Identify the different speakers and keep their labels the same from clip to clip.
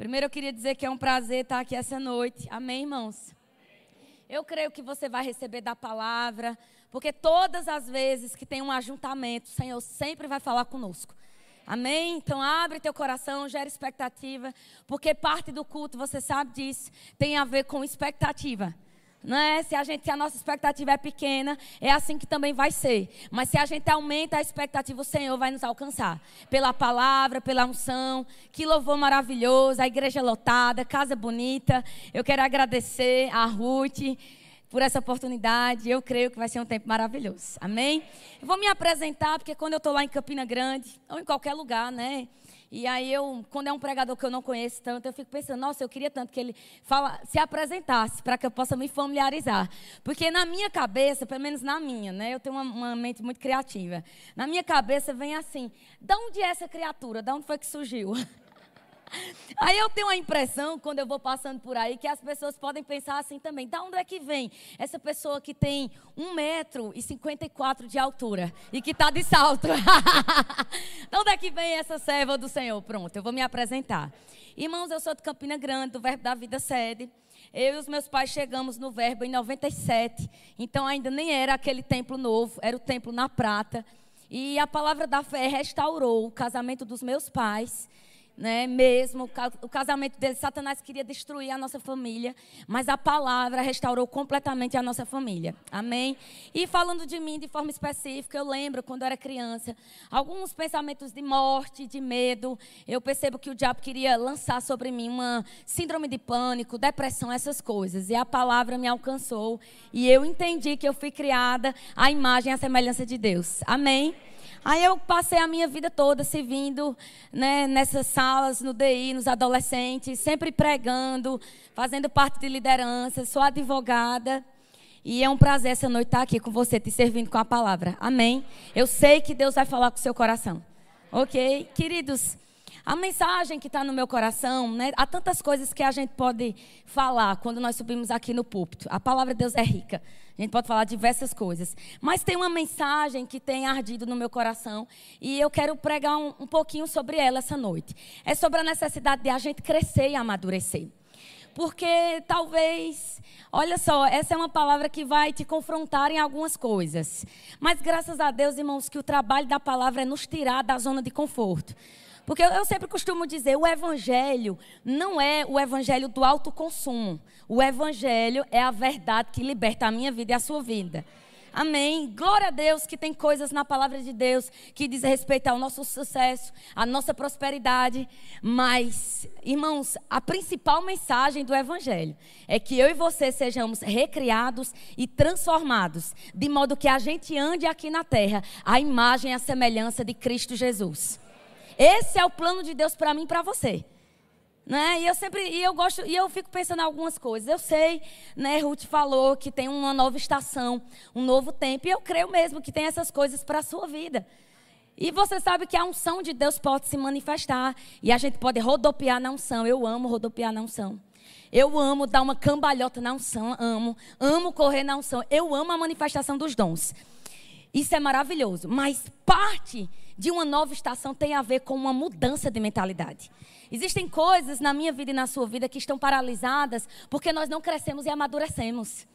Speaker 1: Primeiro eu queria dizer que é um prazer estar aqui essa noite. Amém, irmãos? Eu creio que você vai receber da palavra, porque todas as vezes que tem um ajuntamento, o Senhor sempre vai falar conosco. Amém? Então abre teu coração, gera expectativa, porque parte do culto, você sabe disso, tem a ver com expectativa. É? Se a gente, se a nossa expectativa é pequena, é assim que também vai ser. Mas se a gente aumenta a expectativa, o Senhor vai nos alcançar. Pela palavra, pela unção. Que louvor maravilhoso, a igreja lotada, casa bonita. Eu quero agradecer a Ruth por essa oportunidade. Eu creio que vai ser um tempo maravilhoso. Amém? Eu vou me apresentar, porque quando eu estou lá em Campina Grande, ou em qualquer lugar, né? E aí eu, quando é um pregador que eu não conheço tanto, eu fico pensando, nossa, eu queria tanto que ele fala, se apresentasse para que eu possa me familiarizar. Porque na minha cabeça, pelo menos na minha, né? Eu tenho uma, uma mente muito criativa. Na minha cabeça vem assim, de onde é essa criatura? De onde foi que surgiu? Aí eu tenho a impressão, quando eu vou passando por aí, que as pessoas podem pensar assim também. Da onde é que vem essa pessoa que tem 1,54 metro e 54 de altura e que está de salto? de onde é que vem essa serva do Senhor? Pronto, eu vou me apresentar. Irmãos, eu sou de Campina Grande, do Verbo da Vida Sede. Eu e os meus pais chegamos no Verbo em 97. Então ainda nem era aquele templo novo, era o templo na prata. E a palavra da fé restaurou o casamento dos meus pais né? Mesmo o casamento dele, Satanás queria destruir a nossa família, mas a palavra restaurou completamente a nossa família. Amém? E falando de mim de forma específica, eu lembro quando eu era criança, alguns pensamentos de morte, de medo. Eu percebo que o diabo queria lançar sobre mim uma síndrome de pânico, depressão, essas coisas. E a palavra me alcançou e eu entendi que eu fui criada à imagem e à semelhança de Deus. Amém? Aí eu passei a minha vida toda servindo né, nessas salas, no DI, nos adolescentes, sempre pregando, fazendo parte de liderança, sou advogada. E é um prazer essa noite estar aqui com você, te servindo com a palavra. Amém? Eu sei que Deus vai falar com o seu coração. Ok? Queridos, a mensagem que está no meu coração, né? há tantas coisas que a gente pode falar quando nós subimos aqui no púlpito. A palavra de Deus é rica. A gente pode falar diversas coisas. Mas tem uma mensagem que tem ardido no meu coração e eu quero pregar um, um pouquinho sobre ela essa noite. É sobre a necessidade de a gente crescer e amadurecer. Porque talvez, olha só, essa é uma palavra que vai te confrontar em algumas coisas. Mas graças a Deus, irmãos, que o trabalho da palavra é nos tirar da zona de conforto. Porque eu sempre costumo dizer, o evangelho não é o evangelho do autoconsumo. O evangelho é a verdade que liberta a minha vida e a sua vida. Amém. Glória a Deus que tem coisas na palavra de Deus que diz respeito ao nosso sucesso, à nossa prosperidade. Mas, irmãos, a principal mensagem do Evangelho é que eu e você sejamos recriados e transformados, de modo que a gente ande aqui na terra a imagem e a semelhança de Cristo Jesus. Esse é o plano de Deus para mim e para você. Né? E eu sempre, e eu gosto, e eu fico pensando em algumas coisas. Eu sei, né, Ruth falou que tem uma nova estação, um novo tempo, e eu creio mesmo que tem essas coisas para a sua vida. E você sabe que a unção de Deus pode se manifestar, e a gente pode rodopiar na unção. Eu amo rodopiar na unção. Eu amo dar uma cambalhota na unção, amo, amo correr na unção. Eu amo a manifestação dos dons. Isso é maravilhoso, mas parte de uma nova estação tem a ver com uma mudança de mentalidade. Existem coisas na minha vida e na sua vida que estão paralisadas porque nós não crescemos e amadurecemos.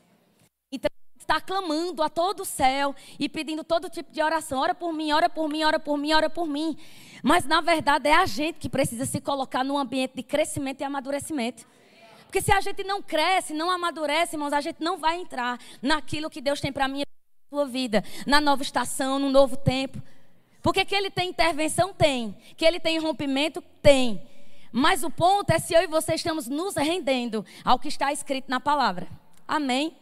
Speaker 1: Então, está clamando a todo o céu e pedindo todo tipo de oração. Ora por mim, ora por mim, ora por mim, ora por mim. Mas, na verdade, é a gente que precisa se colocar num ambiente de crescimento e amadurecimento. Porque se a gente não cresce, não amadurece, irmãos, a gente não vai entrar naquilo que Deus tem para mim sua vida. Na nova estação, no novo tempo. Porque que ele tem intervenção? Tem. Que ele tem rompimento? Tem. Mas o ponto é se eu e você estamos nos rendendo ao que está escrito na palavra. Amém?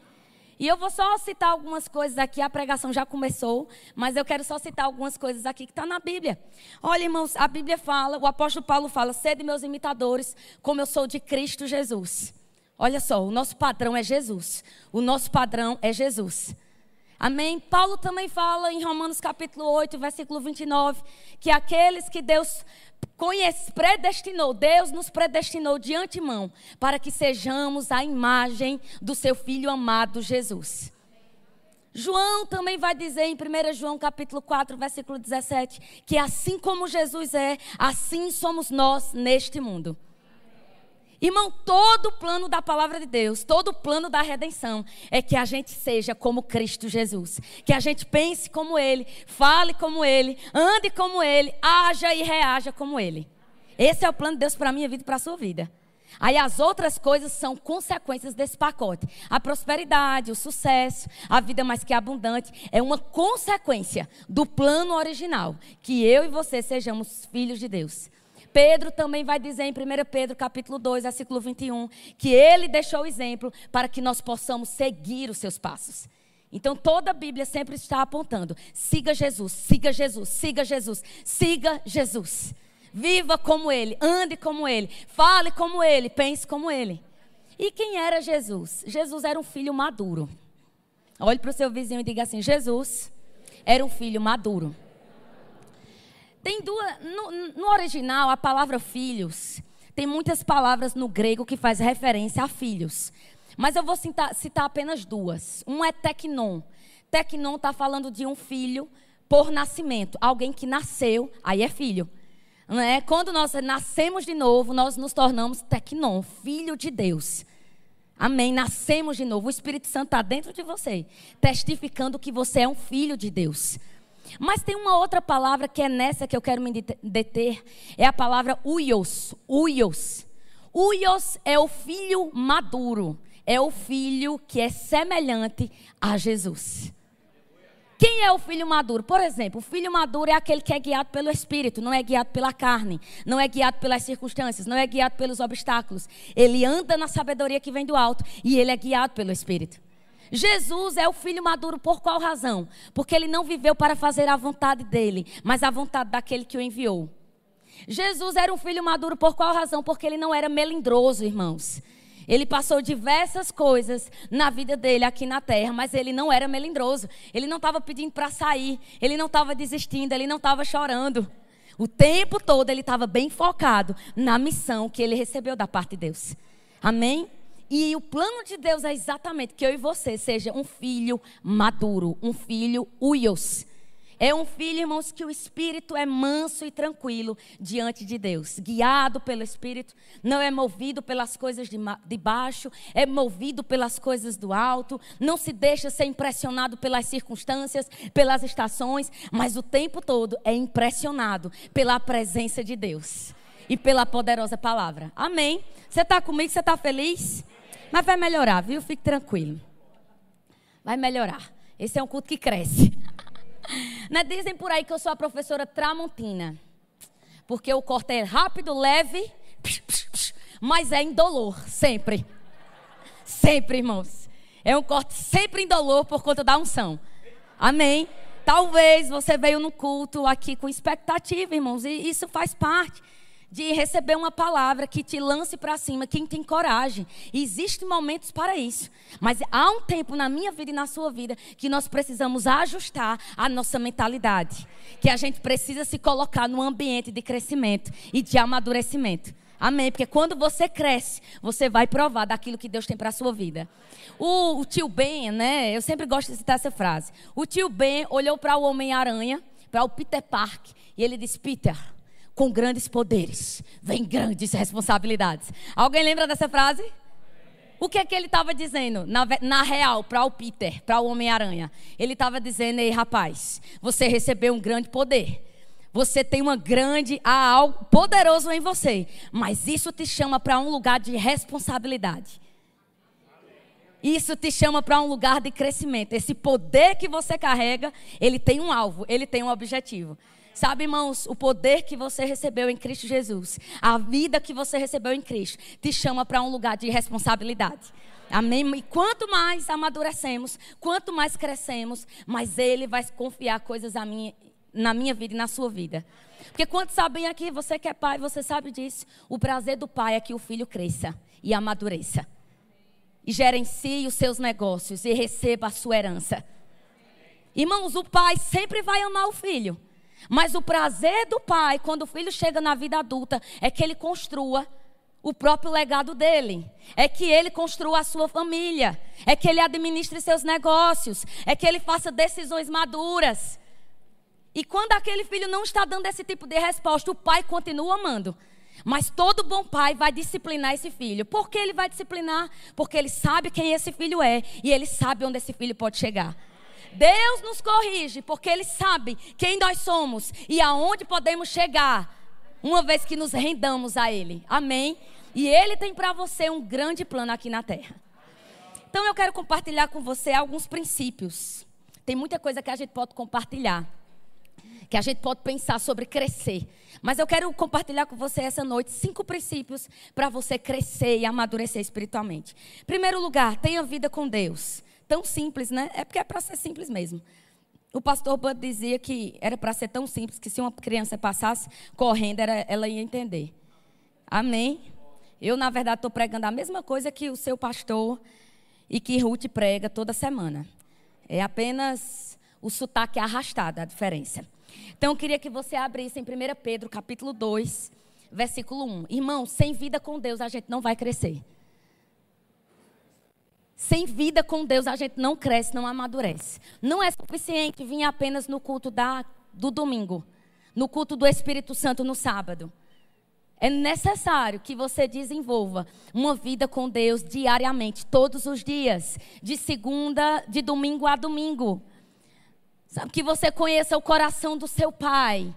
Speaker 1: E eu vou só citar algumas coisas aqui, a pregação já começou, mas eu quero só citar algumas coisas aqui que está na Bíblia. Olha, irmãos, a Bíblia fala, o apóstolo Paulo fala, sede meus imitadores, como eu sou de Cristo Jesus. Olha só, o nosso padrão é Jesus. O nosso padrão é Jesus. Amém? Paulo também fala em Romanos capítulo 8, versículo 29, que aqueles que Deus conhece, predestinou, Deus nos predestinou de antemão para que sejamos a imagem do seu filho amado Jesus. João também vai dizer em 1 João capítulo 4, versículo 17, que assim como Jesus é, assim somos nós neste mundo. Irmão, todo o plano da palavra de Deus, todo o plano da redenção é que a gente seja como Cristo Jesus. Que a gente pense como Ele, fale como Ele, ande como Ele, haja e reaja como Ele. Esse é o plano de Deus para a minha vida e para a sua vida. Aí as outras coisas são consequências desse pacote. A prosperidade, o sucesso, a vida mais que abundante é uma consequência do plano original, que eu e você sejamos filhos de Deus. Pedro também vai dizer em 1 Pedro capítulo 2, versículo 21, que ele deixou o exemplo para que nós possamos seguir os seus passos. Então toda a Bíblia sempre está apontando: siga Jesus, siga Jesus, siga Jesus, siga Jesus. Viva como ele, ande como ele, fale como ele, pense como ele. E quem era Jesus? Jesus era um filho maduro. Olhe para o seu vizinho e diga assim: Jesus era um filho maduro. Tem duas. No, no, original, a palavra filhos. Tem muitas palavras no grego que faz referência a filhos. Mas eu vou citar, citar apenas duas. Um é tecnon. Tecnon está falando de um filho por nascimento. Alguém que nasceu, aí é filho. É? Quando nós nascemos de novo, nós nos tornamos tecnon, filho de Deus. Amém. Nascemos de novo. O Espírito Santo está dentro de você, testificando que você é um filho de Deus. Mas tem uma outra palavra que é nessa que eu quero me deter. É a palavra uios. Uios. Uios é o filho maduro. É o filho que é semelhante a Jesus. Quem é o filho maduro? Por exemplo, o filho maduro é aquele que é guiado pelo Espírito, não é guiado pela carne, não é guiado pelas circunstâncias, não é guiado pelos obstáculos. Ele anda na sabedoria que vem do alto e ele é guiado pelo Espírito. Jesus é o filho maduro por qual razão? Porque ele não viveu para fazer a vontade dele, mas a vontade daquele que o enviou. Jesus era um filho maduro por qual razão? Porque ele não era melindroso, irmãos. Ele passou diversas coisas na vida dele aqui na terra, mas ele não era melindroso. Ele não estava pedindo para sair, ele não estava desistindo, ele não estava chorando. O tempo todo ele estava bem focado na missão que ele recebeu da parte de Deus. Amém? E o plano de Deus é exatamente que eu e você seja um filho maduro, um filho uios. É um filho, irmãos, que o espírito é manso e tranquilo diante de Deus, guiado pelo espírito, não é movido pelas coisas de, de baixo, é movido pelas coisas do alto, não se deixa ser impressionado pelas circunstâncias, pelas estações, mas o tempo todo é impressionado pela presença de Deus e pela poderosa palavra. Amém? Você está comigo? Você está feliz? Mas vai melhorar, viu? Fique tranquilo. Vai melhorar. Esse é um culto que cresce. Né? Dizem por aí que eu sou a professora Tramontina. Porque o corte é rápido, leve, mas é indolor, sempre. Sempre, irmãos. É um corte sempre indolor por conta da unção. Amém? Talvez você veio no culto aqui com expectativa, irmãos, e isso faz parte de receber uma palavra que te lance para cima, quem tem coragem. existem momentos para isso. Mas há um tempo na minha vida e na sua vida que nós precisamos ajustar a nossa mentalidade. Que a gente precisa se colocar num ambiente de crescimento e de amadurecimento. Amém? Porque quando você cresce, você vai provar daquilo que Deus tem para a sua vida. O, o, tio Ben, né? Eu sempre gosto de citar essa frase. O tio Ben olhou para o Homem-Aranha, para o Peter Park, e ele disse: Peter, com grandes poderes vem grandes responsabilidades. Alguém lembra dessa frase? O que é que ele estava dizendo na, na real para o Peter, para o Homem-Aranha? Ele estava dizendo: "Ei, rapaz, você recebeu um grande poder. Você tem uma grande há algo poderoso em você, mas isso te chama para um lugar de responsabilidade. Isso te chama para um lugar de crescimento. Esse poder que você carrega, ele tem um alvo, ele tem um objetivo. Sabe, irmãos, o poder que você recebeu em Cristo Jesus, a vida que você recebeu em Cristo, te chama para um lugar de responsabilidade. Amém? E quanto mais amadurecemos, quanto mais crescemos, mais Ele vai confiar coisas minha, na minha vida e na sua vida. Porque quantos sabem aqui, você que é pai, você sabe disso. O prazer do pai é que o filho cresça e amadureça. E gerencie os seus negócios e receba a sua herança. Irmãos, o pai sempre vai amar o filho. Mas o prazer do pai, quando o filho chega na vida adulta, é que ele construa o próprio legado dele. É que ele construa a sua família. É que ele administre seus negócios. É que ele faça decisões maduras. E quando aquele filho não está dando esse tipo de resposta, o pai continua amando. Mas todo bom pai vai disciplinar esse filho. Por que ele vai disciplinar? Porque ele sabe quem esse filho é e ele sabe onde esse filho pode chegar. Deus nos corrige porque ele sabe quem nós somos e aonde podemos chegar, uma vez que nos rendamos a ele. Amém? E ele tem para você um grande plano aqui na terra. Então eu quero compartilhar com você alguns princípios. Tem muita coisa que a gente pode compartilhar que a gente pode pensar sobre crescer. Mas eu quero compartilhar com você essa noite cinco princípios para você crescer e amadurecer espiritualmente. Primeiro lugar, tenha vida com Deus. Tão simples, né? É porque é para ser simples mesmo. O pastor Bud dizia que era para ser tão simples que se uma criança passasse correndo, era, ela ia entender. Amém? Eu, na verdade, estou pregando a mesma coisa que o seu pastor e que Ruth prega toda semana. É apenas o sotaque arrastado, a diferença. Então eu queria que você abrisse em 1 Pedro, capítulo 2, versículo 1. Irmão, sem vida com Deus a gente não vai crescer. Sem vida com Deus a gente não cresce, não amadurece. Não é suficiente vir apenas no culto da, do domingo, no culto do Espírito Santo no sábado. É necessário que você desenvolva uma vida com Deus diariamente, todos os dias, de segunda, de domingo a domingo. Sabe, que você conheça o coração do seu pai.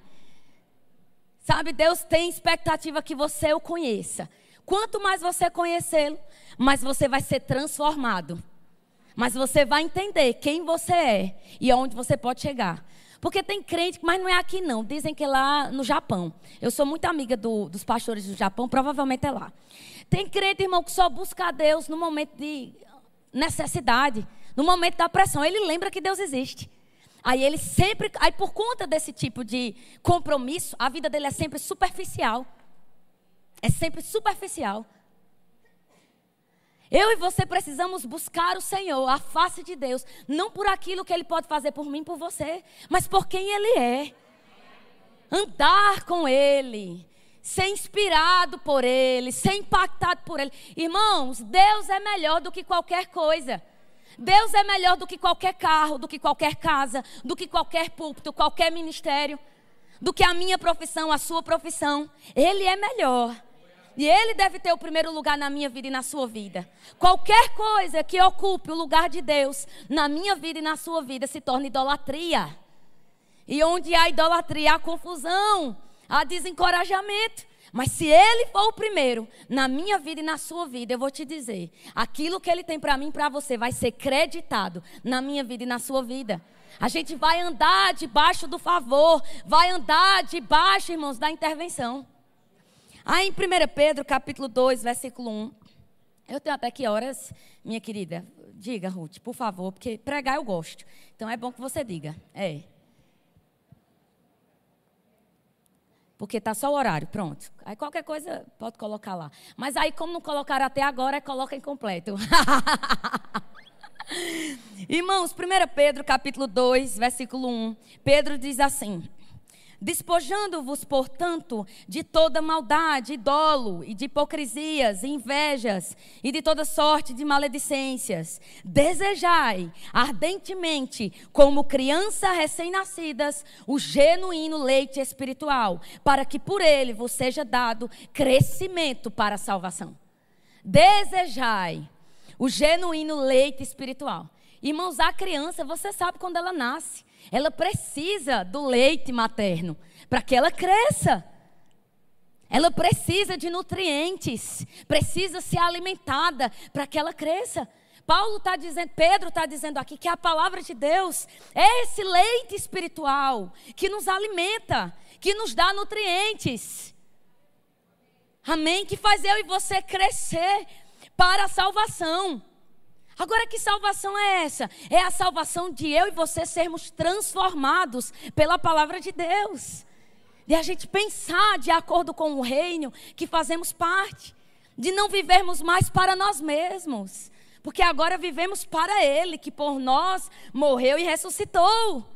Speaker 1: Sabe, Deus tem expectativa que você o conheça. Quanto mais você conhecê-lo, mais você vai ser transformado. Mas você vai entender quem você é e aonde você pode chegar. Porque tem crente, mas não é aqui não. Dizem que é lá no Japão. Eu sou muito amiga do, dos pastores do Japão, provavelmente é lá. Tem crente, irmão, que só busca a Deus no momento de necessidade, no momento da pressão. Ele lembra que Deus existe. Aí ele sempre, aí por conta desse tipo de compromisso, a vida dele é sempre superficial. É sempre superficial. Eu e você precisamos buscar o Senhor, a face de Deus, não por aquilo que ele pode fazer por mim, por você, mas por quem ele é. Andar com ele, ser inspirado por ele, ser impactado por ele. Irmãos, Deus é melhor do que qualquer coisa. Deus é melhor do que qualquer carro, do que qualquer casa, do que qualquer púlpito, qualquer ministério, do que a minha profissão, a sua profissão. Ele é melhor. E ele deve ter o primeiro lugar na minha vida e na sua vida. Qualquer coisa que ocupe o lugar de Deus na minha vida e na sua vida se torna idolatria. E onde há idolatria, há confusão, há desencorajamento. Mas se Ele for o primeiro na minha vida e na sua vida, eu vou te dizer: aquilo que Ele tem para mim e para você vai ser creditado na minha vida e na sua vida. A gente vai andar debaixo do favor, vai andar debaixo, irmãos, da intervenção. Aí em 1 Pedro, capítulo 2, versículo 1. Eu tenho até que horas, minha querida? Diga, Ruth, por favor, porque pregar eu gosto. Então é bom que você diga. É. Porque está só o horário, pronto. Aí qualquer coisa pode colocar lá. Mas aí, como não colocaram até agora, coloca incompleto. Irmãos, 1 Pedro capítulo 2, versículo 1. Pedro diz assim: Despojando-vos, portanto, de toda maldade, dolo, e de hipocrisias, invejas, e de toda sorte de maledicências, desejai ardentemente, como crianças recém-nascidas, o genuíno leite espiritual, para que por ele vos seja dado crescimento para a salvação. Desejai o genuíno leite espiritual. Irmãos, a criança, você sabe quando ela nasce. Ela precisa do leite materno para que ela cresça. Ela precisa de nutrientes, precisa ser alimentada para que ela cresça. Paulo está dizendo, Pedro está dizendo aqui que a palavra de Deus é esse leite espiritual que nos alimenta, que nos dá nutrientes. Amém? Que faz eu e você crescer para a salvação. Agora, que salvação é essa? É a salvação de eu e você sermos transformados pela palavra de Deus. De a gente pensar de acordo com o reino que fazemos parte. De não vivermos mais para nós mesmos. Porque agora vivemos para Ele, que por nós morreu e ressuscitou.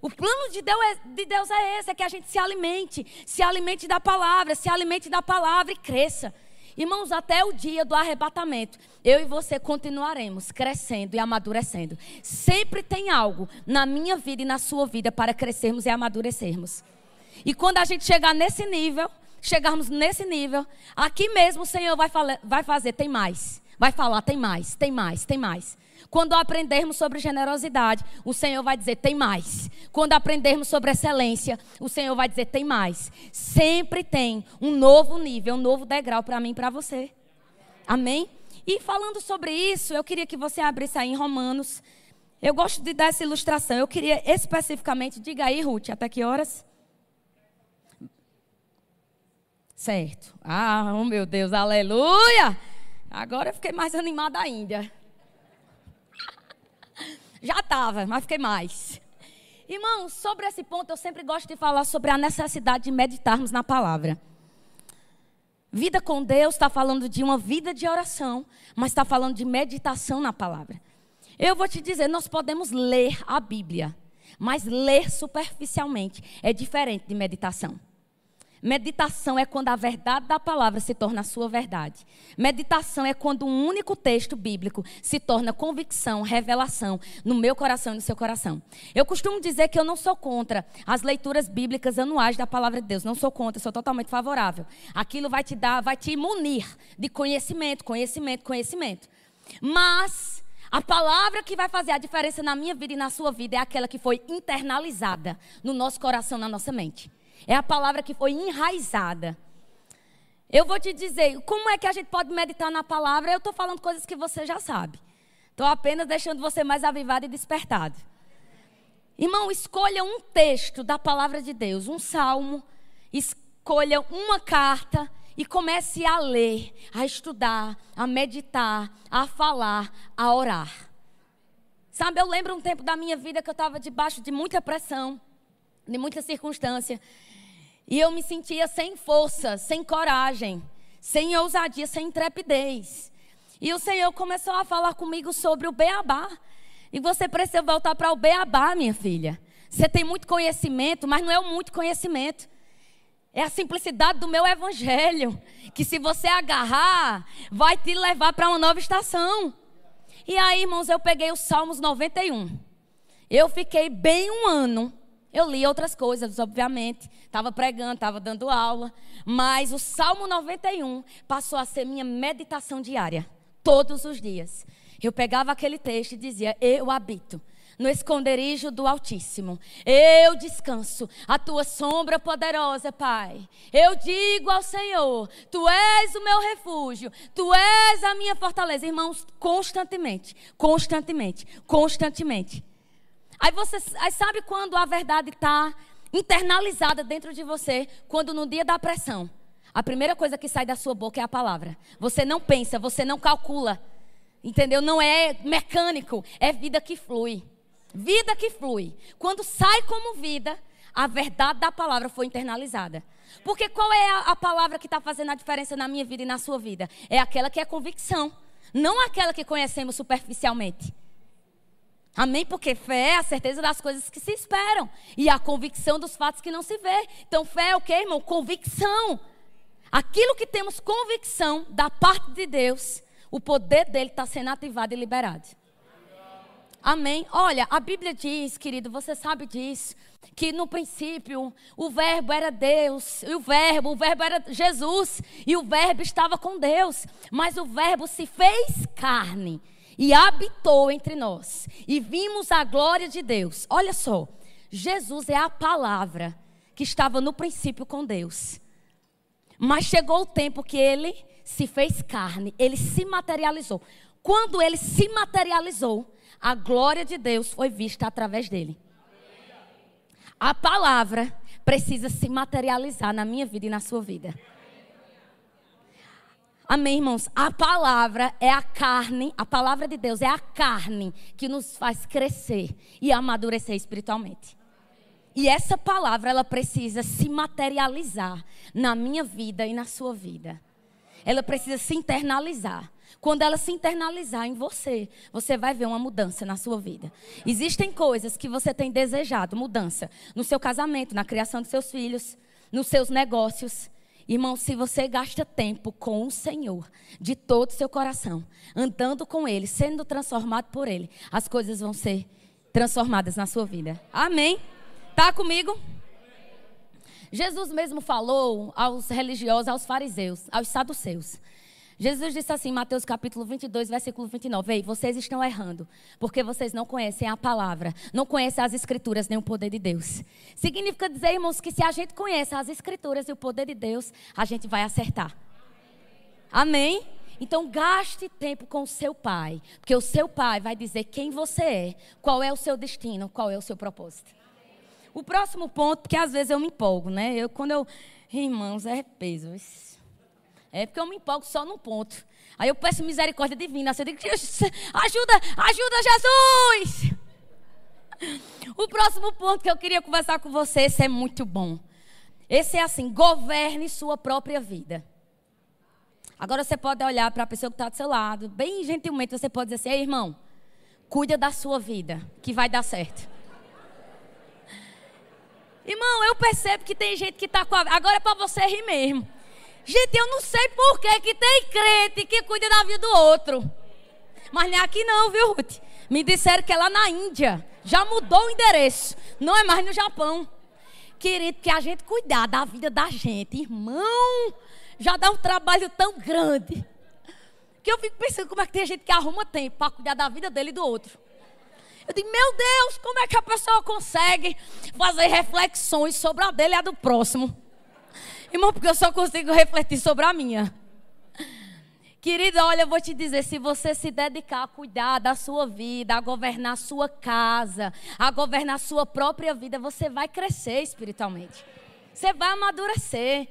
Speaker 1: O plano de Deus, é, de Deus é esse: é que a gente se alimente, se alimente da palavra, se alimente da palavra e cresça. Irmãos, até o dia do arrebatamento, eu e você continuaremos crescendo e amadurecendo. Sempre tem algo na minha vida e na sua vida para crescermos e amadurecermos. E quando a gente chegar nesse nível, chegarmos nesse nível, aqui mesmo o Senhor vai, vai fazer, tem mais. Vai falar, tem mais, tem mais, tem mais. Quando aprendermos sobre generosidade, o Senhor vai dizer: tem mais. Quando aprendermos sobre excelência, o Senhor vai dizer: tem mais. Sempre tem um novo nível, um novo degrau para mim e para você. Amém? E falando sobre isso, eu queria que você abrisse aí em Romanos. Eu gosto de dar essa ilustração. Eu queria especificamente, diga aí, Ruth, até que horas? Certo. Ah, oh meu Deus, aleluia! Agora eu fiquei mais animada ainda. Já estava, mas fiquei mais. Irmãos, sobre esse ponto eu sempre gosto de falar sobre a necessidade de meditarmos na palavra. Vida com Deus está falando de uma vida de oração, mas está falando de meditação na palavra. Eu vou te dizer, nós podemos ler a Bíblia, mas ler superficialmente é diferente de meditação. Meditação é quando a verdade da palavra se torna a sua verdade. Meditação é quando um único texto bíblico se torna convicção, revelação no meu coração e no seu coração. Eu costumo dizer que eu não sou contra as leituras bíblicas anuais da palavra de Deus. Não sou contra, sou totalmente favorável. Aquilo vai te dar, vai te munir de conhecimento, conhecimento, conhecimento. Mas a palavra que vai fazer a diferença na minha vida e na sua vida é aquela que foi internalizada no nosso coração, na nossa mente. É a palavra que foi enraizada. Eu vou te dizer, como é que a gente pode meditar na palavra? Eu estou falando coisas que você já sabe. Estou apenas deixando você mais avivado e despertado. Irmão, escolha um texto da palavra de Deus, um salmo, escolha uma carta e comece a ler, a estudar, a meditar, a falar, a orar. Sabe, eu lembro um tempo da minha vida que eu estava debaixo de muita pressão, de muita circunstância. E eu me sentia sem força, sem coragem, sem ousadia, sem intrepidez. E o Senhor começou a falar comigo sobre o beabá. E você precisa voltar para o beabá, minha filha. Você tem muito conhecimento, mas não é muito conhecimento. É a simplicidade do meu evangelho, que se você agarrar, vai te levar para uma nova estação. E aí, irmãos, eu peguei os Salmos 91. Eu fiquei bem um ano eu li outras coisas, obviamente. Estava pregando, estava dando aula. Mas o Salmo 91 passou a ser minha meditação diária. Todos os dias. Eu pegava aquele texto e dizia: Eu habito no esconderijo do Altíssimo. Eu descanso a tua sombra poderosa, Pai. Eu digo ao Senhor: Tu és o meu refúgio, Tu és a minha fortaleza. Irmãos, constantemente, constantemente, constantemente. Aí você aí sabe quando a verdade está internalizada dentro de você, quando no dia da pressão, a primeira coisa que sai da sua boca é a palavra. Você não pensa, você não calcula. Entendeu? Não é mecânico, é vida que flui. Vida que flui. Quando sai como vida, a verdade da palavra foi internalizada. Porque qual é a, a palavra que está fazendo a diferença na minha vida e na sua vida? É aquela que é convicção, não aquela que conhecemos superficialmente. Amém? Porque fé é a certeza das coisas que se esperam e a convicção dos fatos que não se vê. Então, fé é o que, irmão? Convicção. Aquilo que temos convicção da parte de Deus, o poder dele está sendo ativado e liberado. Amém? Olha, a Bíblia diz, querido, você sabe disso, que no princípio o Verbo era Deus, e o Verbo, o Verbo era Jesus, e o Verbo estava com Deus, mas o Verbo se fez carne e habitou entre nós. E vimos a glória de Deus. Olha só, Jesus é a palavra que estava no princípio com Deus. Mas chegou o tempo que ele se fez carne, ele se materializou. Quando ele se materializou, a glória de Deus foi vista através dele. A palavra precisa se materializar na minha vida e na sua vida. Amém, irmãos? A palavra é a carne, a palavra de Deus é a carne que nos faz crescer e amadurecer espiritualmente. E essa palavra, ela precisa se materializar na minha vida e na sua vida. Ela precisa se internalizar. Quando ela se internalizar em você, você vai ver uma mudança na sua vida. Existem coisas que você tem desejado, mudança no seu casamento, na criação dos seus filhos, nos seus negócios. Irmão, se você gasta tempo com o Senhor, de todo o seu coração, andando com Ele, sendo transformado por Ele, as coisas vão ser transformadas na sua vida. Amém? Tá comigo? Jesus mesmo falou aos religiosos, aos fariseus, aos saduceus. Jesus disse assim, Mateus capítulo 22, versículo 29, Ei, vocês estão errando, porque vocês não conhecem a palavra, não conhecem as escrituras nem o poder de Deus. Significa dizer, irmãos, que se a gente conhece as escrituras e o poder de Deus, a gente vai acertar. Amém? Então gaste tempo com o seu pai, porque o seu pai vai dizer quem você é, qual é o seu destino, qual é o seu propósito. O próximo ponto, porque às vezes eu me empolgo, né? Eu, quando eu. Irmãos, é peso. É porque eu me empolgo só num ponto. Aí eu peço misericórdia divina. Assim, eu digo, ajuda, ajuda Jesus! O próximo ponto que eu queria conversar com você, esse é muito bom. Esse é assim: governe sua própria vida. Agora você pode olhar para a pessoa que está do seu lado, bem gentilmente, você pode dizer assim: Ei, irmão, cuida da sua vida, que vai dar certo. Irmão, eu percebo que tem gente que está com a. Agora é para você rir mesmo. Gente, eu não sei por que, que tem crente que cuida da vida do outro. Mas nem aqui não, viu, Ruth? Me disseram que é lá na Índia. Já mudou o endereço. Não é mais no Japão. Querido, que a gente cuidar da vida da gente, irmão, já dá um trabalho tão grande. Que eu fico pensando como é que tem gente que arruma tempo para cuidar da vida dele e do outro. Eu digo, meu Deus, como é que a pessoa consegue fazer reflexões sobre a dele e a do próximo? Irmão, porque eu só consigo refletir sobre a minha. Querida, olha, eu vou te dizer: se você se dedicar a cuidar da sua vida, a governar a sua casa, a governar a sua própria vida, você vai crescer espiritualmente. Você vai amadurecer.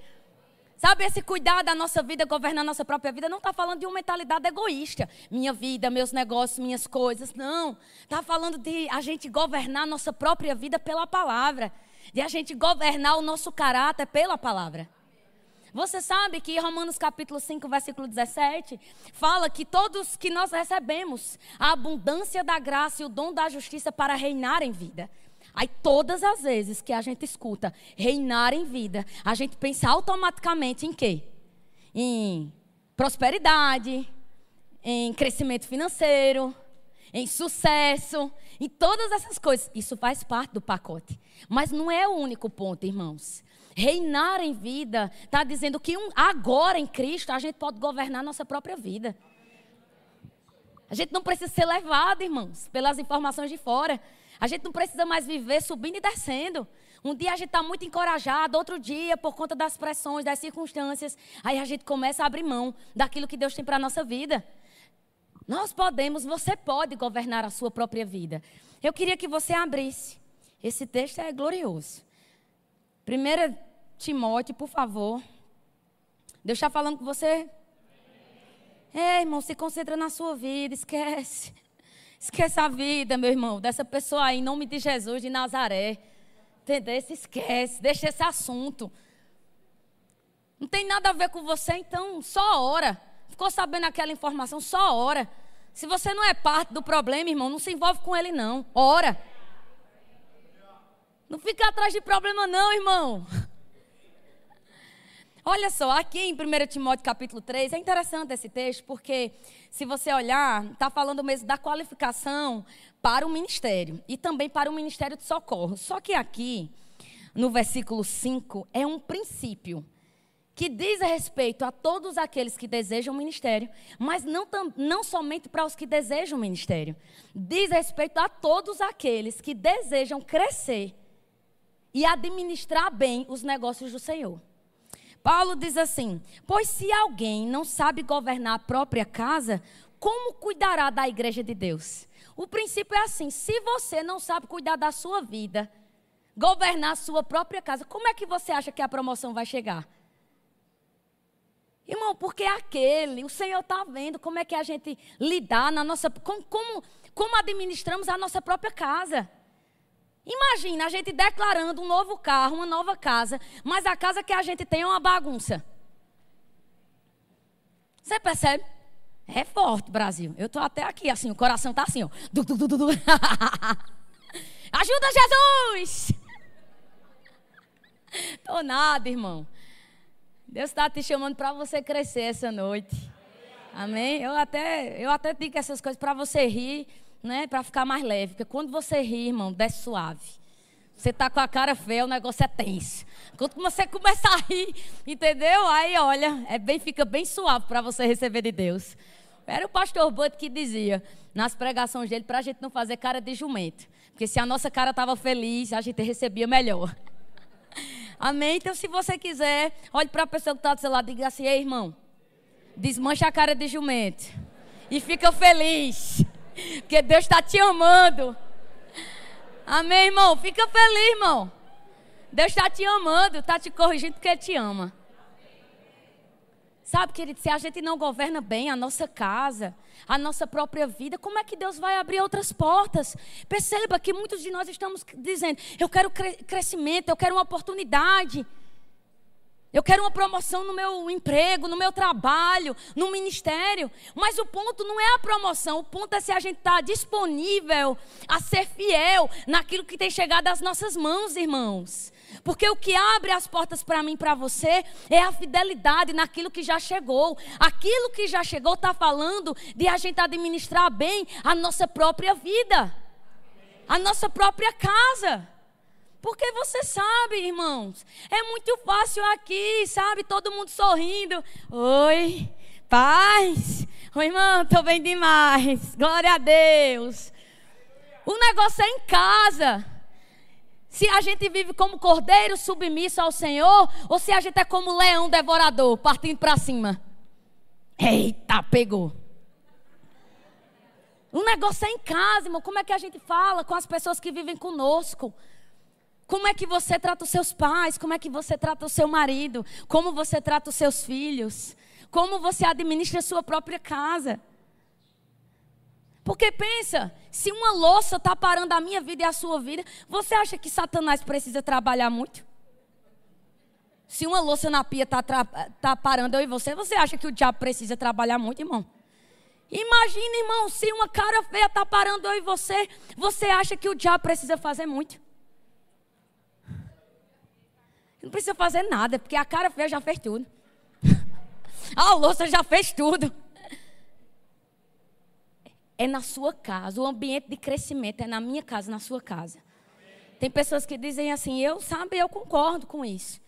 Speaker 1: Sabe, esse cuidar da nossa vida, governar a nossa própria vida, não está falando de uma mentalidade egoísta. Minha vida, meus negócios, minhas coisas. Não. Está falando de a gente governar a nossa própria vida pela palavra de a gente governar o nosso caráter pela palavra. Você sabe que Romanos capítulo 5, versículo 17, fala que todos que nós recebemos a abundância da graça e o dom da justiça para reinar em vida. Aí todas as vezes que a gente escuta reinar em vida, a gente pensa automaticamente em quê? Em prosperidade, em crescimento financeiro, em sucesso, em todas essas coisas. Isso faz parte do pacote. Mas não é o único ponto, irmãos. Reinar em vida está dizendo que um, agora em Cristo a gente pode governar nossa própria vida. A gente não precisa ser levado, irmãos, pelas informações de fora. A gente não precisa mais viver subindo e descendo. Um dia a gente está muito encorajado, outro dia, por conta das pressões, das circunstâncias, aí a gente começa a abrir mão daquilo que Deus tem para a nossa vida. Nós podemos, você pode governar a sua própria vida. Eu queria que você abrisse. Esse texto é glorioso. 1 Timóteo, por favor. Deus está falando com você. É, irmão, se concentra na sua vida, esquece. Esquece a vida, meu irmão, dessa pessoa aí, em nome de Jesus de Nazaré. Entendeu? Se esquece, deixa esse assunto. Não tem nada a ver com você, então só ora. Ficou sabendo aquela informação? Só ora. Se você não é parte do problema, irmão, não se envolve com ele, não. Ora. Não fica atrás de problema, não, irmão. Olha só, aqui em 1 Timóteo capítulo 3, é interessante esse texto, porque se você olhar, está falando mesmo da qualificação para o ministério e também para o ministério de socorro. Só que aqui, no versículo 5, é um princípio que diz respeito a todos aqueles que desejam ministério, mas não, não somente para os que desejam ministério. Diz respeito a todos aqueles que desejam crescer e administrar bem os negócios do Senhor. Paulo diz assim: Pois se alguém não sabe governar a própria casa, como cuidará da igreja de Deus? O princípio é assim: se você não sabe cuidar da sua vida, governar a sua própria casa, como é que você acha que a promoção vai chegar? Irmão, porque aquele, o Senhor está vendo como é que a gente lidar na nossa. Como, como, como administramos a nossa própria casa. Imagina a gente declarando um novo carro, uma nova casa, mas a casa que a gente tem é uma bagunça. Você percebe? É forte, Brasil. Eu estou até aqui, assim, o coração está assim, ó. Du, du, du, Ajuda, Jesus! Tô nada, irmão. Deus está te chamando para você crescer essa noite. Amém? Eu até, eu até digo essas coisas para você rir, né? Para ficar mais leve. Porque quando você ri, irmão, desce suave. Você tá com a cara feia, o negócio é tenso. Quando você começa a rir, entendeu? Aí, olha, é bem, fica bem suave para você receber de Deus. Era o pastor Bud que dizia nas pregações dele para a gente não fazer cara de jumento. Porque se a nossa cara estava feliz, a gente recebia melhor. Amém? Então, se você quiser, olhe para a pessoa que está do seu lado e diga assim: Ei, irmão, desmancha a cara de jumento. E fica feliz. Porque Deus está te amando. Amém, irmão? Fica feliz, irmão. Deus está te amando, está te corrigindo porque te ama. Sabe, querido, se a gente não governa bem a nossa casa, a nossa própria vida, como é que Deus vai abrir outras portas? Perceba que muitos de nós estamos dizendo: eu quero crescimento, eu quero uma oportunidade. Eu quero uma promoção no meu emprego, no meu trabalho, no ministério. Mas o ponto não é a promoção, o ponto é se a gente está disponível a ser fiel naquilo que tem chegado às nossas mãos, irmãos. Porque o que abre as portas para mim e para você é a fidelidade naquilo que já chegou. Aquilo que já chegou está falando de a gente administrar bem a nossa própria vida, a nossa própria casa. Porque você sabe, irmãos, é muito fácil aqui, sabe? Todo mundo sorrindo. Oi, paz. Oi, irmão, estou bem demais. Glória a Deus. O negócio é em casa. Se a gente vive como cordeiro submisso ao Senhor, ou se a gente é como leão devorador, partindo para cima. Eita, pegou. O negócio é em casa, irmão. Como é que a gente fala com as pessoas que vivem conosco? Como é que você trata os seus pais? Como é que você trata o seu marido? Como você trata os seus filhos? Como você administra a sua própria casa? Porque pensa, se uma louça está parando a minha vida e a sua vida, você acha que Satanás precisa trabalhar muito? Se uma louça na pia está tá parando eu e você, você acha que o diabo precisa trabalhar muito, irmão? Imagina, irmão, se uma cara feia está parando eu e você, você acha que o diabo precisa fazer muito? Não precisa fazer nada, porque a cara feia já fez tudo. a louça já fez tudo. É na sua casa. O ambiente de crescimento é na minha casa, na sua casa. Tem pessoas que dizem assim, eu sabe, eu concordo com isso.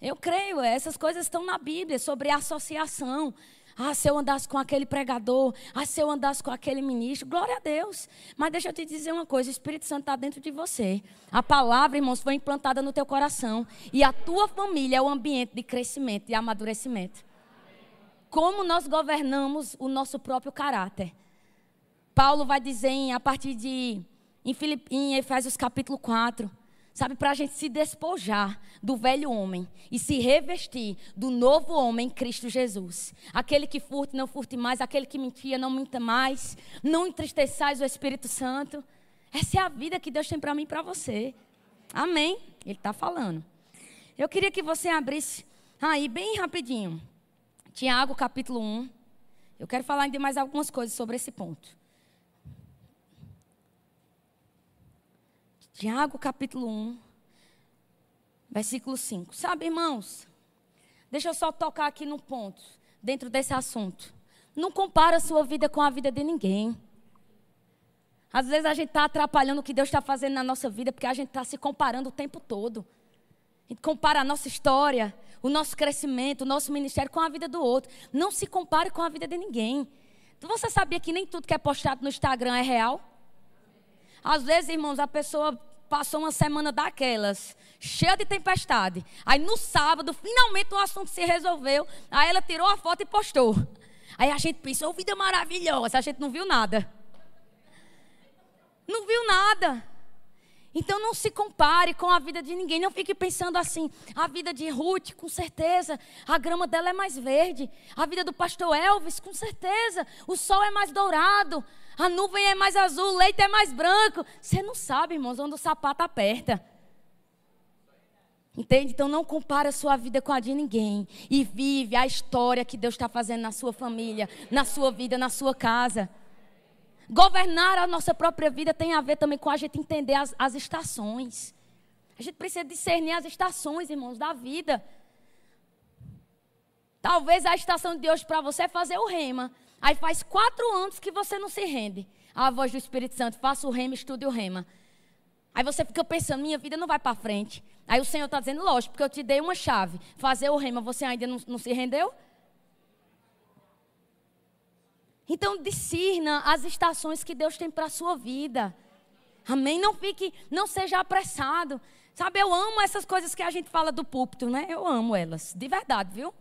Speaker 1: Eu creio, essas coisas estão na Bíblia sobre associação. Ah, se eu andasse com aquele pregador. Ah, se eu andasse com aquele ministro. Glória a Deus. Mas deixa eu te dizer uma coisa: o Espírito Santo está dentro de você. A palavra, irmãos, foi implantada no teu coração. E a tua família é o ambiente de crescimento e amadurecimento. Como nós governamos o nosso próprio caráter. Paulo vai dizer em, a partir de. Em, Filip, em Efésios capítulo 4 Sabe, para a gente se despojar do velho homem e se revestir do novo homem, Cristo Jesus. Aquele que furte, não furte mais. Aquele que mentia, não minta mais. Não entristeçais o Espírito Santo. Essa é a vida que Deus tem para mim e para você. Amém? Ele está falando. Eu queria que você abrisse aí bem rapidinho. Tiago, capítulo 1. Eu quero falar ainda mais algumas coisas sobre esse ponto. Tiago capítulo 1, versículo 5. Sabe, irmãos, deixa eu só tocar aqui no ponto, dentro desse assunto. Não compara a sua vida com a vida de ninguém. Às vezes a gente está atrapalhando o que Deus está fazendo na nossa vida, porque a gente está se comparando o tempo todo. A gente compara a nossa história, o nosso crescimento, o nosso ministério com a vida do outro. Não se compare com a vida de ninguém. Você sabia que nem tudo que é postado no Instagram é real? Às vezes, irmãos, a pessoa passou uma semana daquelas, cheia de tempestade. Aí no sábado, finalmente o assunto se resolveu. Aí ela tirou a foto e postou. Aí a gente pensou, vida maravilhosa. A gente não viu nada. Não viu nada. Então não se compare com a vida de ninguém. Não fique pensando assim. A vida de Ruth, com certeza, a grama dela é mais verde. A vida do pastor Elvis, com certeza, o sol é mais dourado. A nuvem é mais azul, o leite é mais branco. Você não sabe, irmãos, onde o sapato aperta. Entende? Então não compare a sua vida com a de ninguém. E vive a história que Deus está fazendo na sua família, na sua vida, na sua casa. Governar a nossa própria vida tem a ver também com a gente entender as, as estações. A gente precisa discernir as estações, irmãos, da vida. Talvez a estação de hoje para você é fazer o rema. Aí faz quatro anos que você não se rende à voz do Espírito Santo. Faça o rema, estude o rema. Aí você fica pensando, minha vida não vai para frente. Aí o Senhor está dizendo, lógico, porque eu te dei uma chave. Fazer o rema, você ainda não, não se rendeu? Então discirna as estações que Deus tem para a sua vida. Amém? Não fique, não seja apressado. Sabe, eu amo essas coisas que a gente fala do púlpito, né? Eu amo elas, de verdade, viu?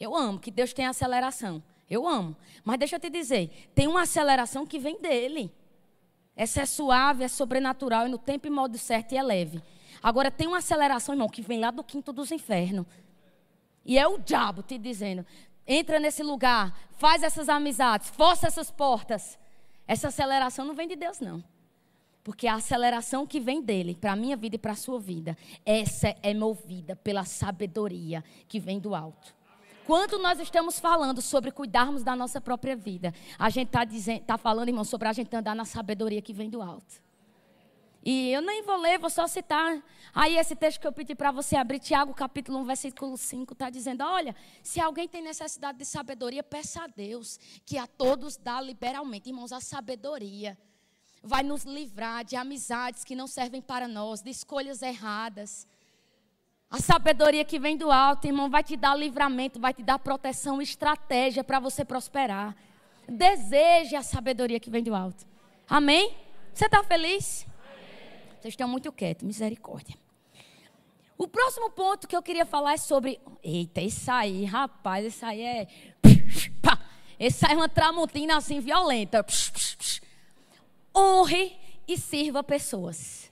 Speaker 1: Eu amo que Deus tem aceleração. Eu amo. Mas deixa eu te dizer, tem uma aceleração que vem dele. Essa é suave, é sobrenatural, e no tempo e modo certo e é leve. Agora tem uma aceleração, irmão, que vem lá do quinto dos infernos. E é o diabo te dizendo: entra nesse lugar, faz essas amizades, força essas portas. Essa aceleração não vem de Deus, não. Porque a aceleração que vem dele para a minha vida e para a sua vida, essa é movida pela sabedoria que vem do alto. Quando nós estamos falando sobre cuidarmos da nossa própria vida, a gente está tá falando, irmão, sobre a gente andar na sabedoria que vem do alto. E eu nem vou ler, vou só citar. Aí esse texto que eu pedi para você abrir, Tiago capítulo 1, versículo 5, está dizendo: Olha, se alguém tem necessidade de sabedoria, peça a Deus, que a todos dá liberalmente. Irmãos, a sabedoria vai nos livrar de amizades que não servem para nós, de escolhas erradas. A sabedoria que vem do alto, irmão, vai te dar livramento, vai te dar proteção, estratégia para você prosperar. Deseje a sabedoria que vem do alto. Amém? Você está feliz? Vocês estão muito quietos, misericórdia. O próximo ponto que eu queria falar é sobre. Eita, isso aí, rapaz, isso aí é. Esse aí é uma tramontina assim violenta. Honre e sirva pessoas.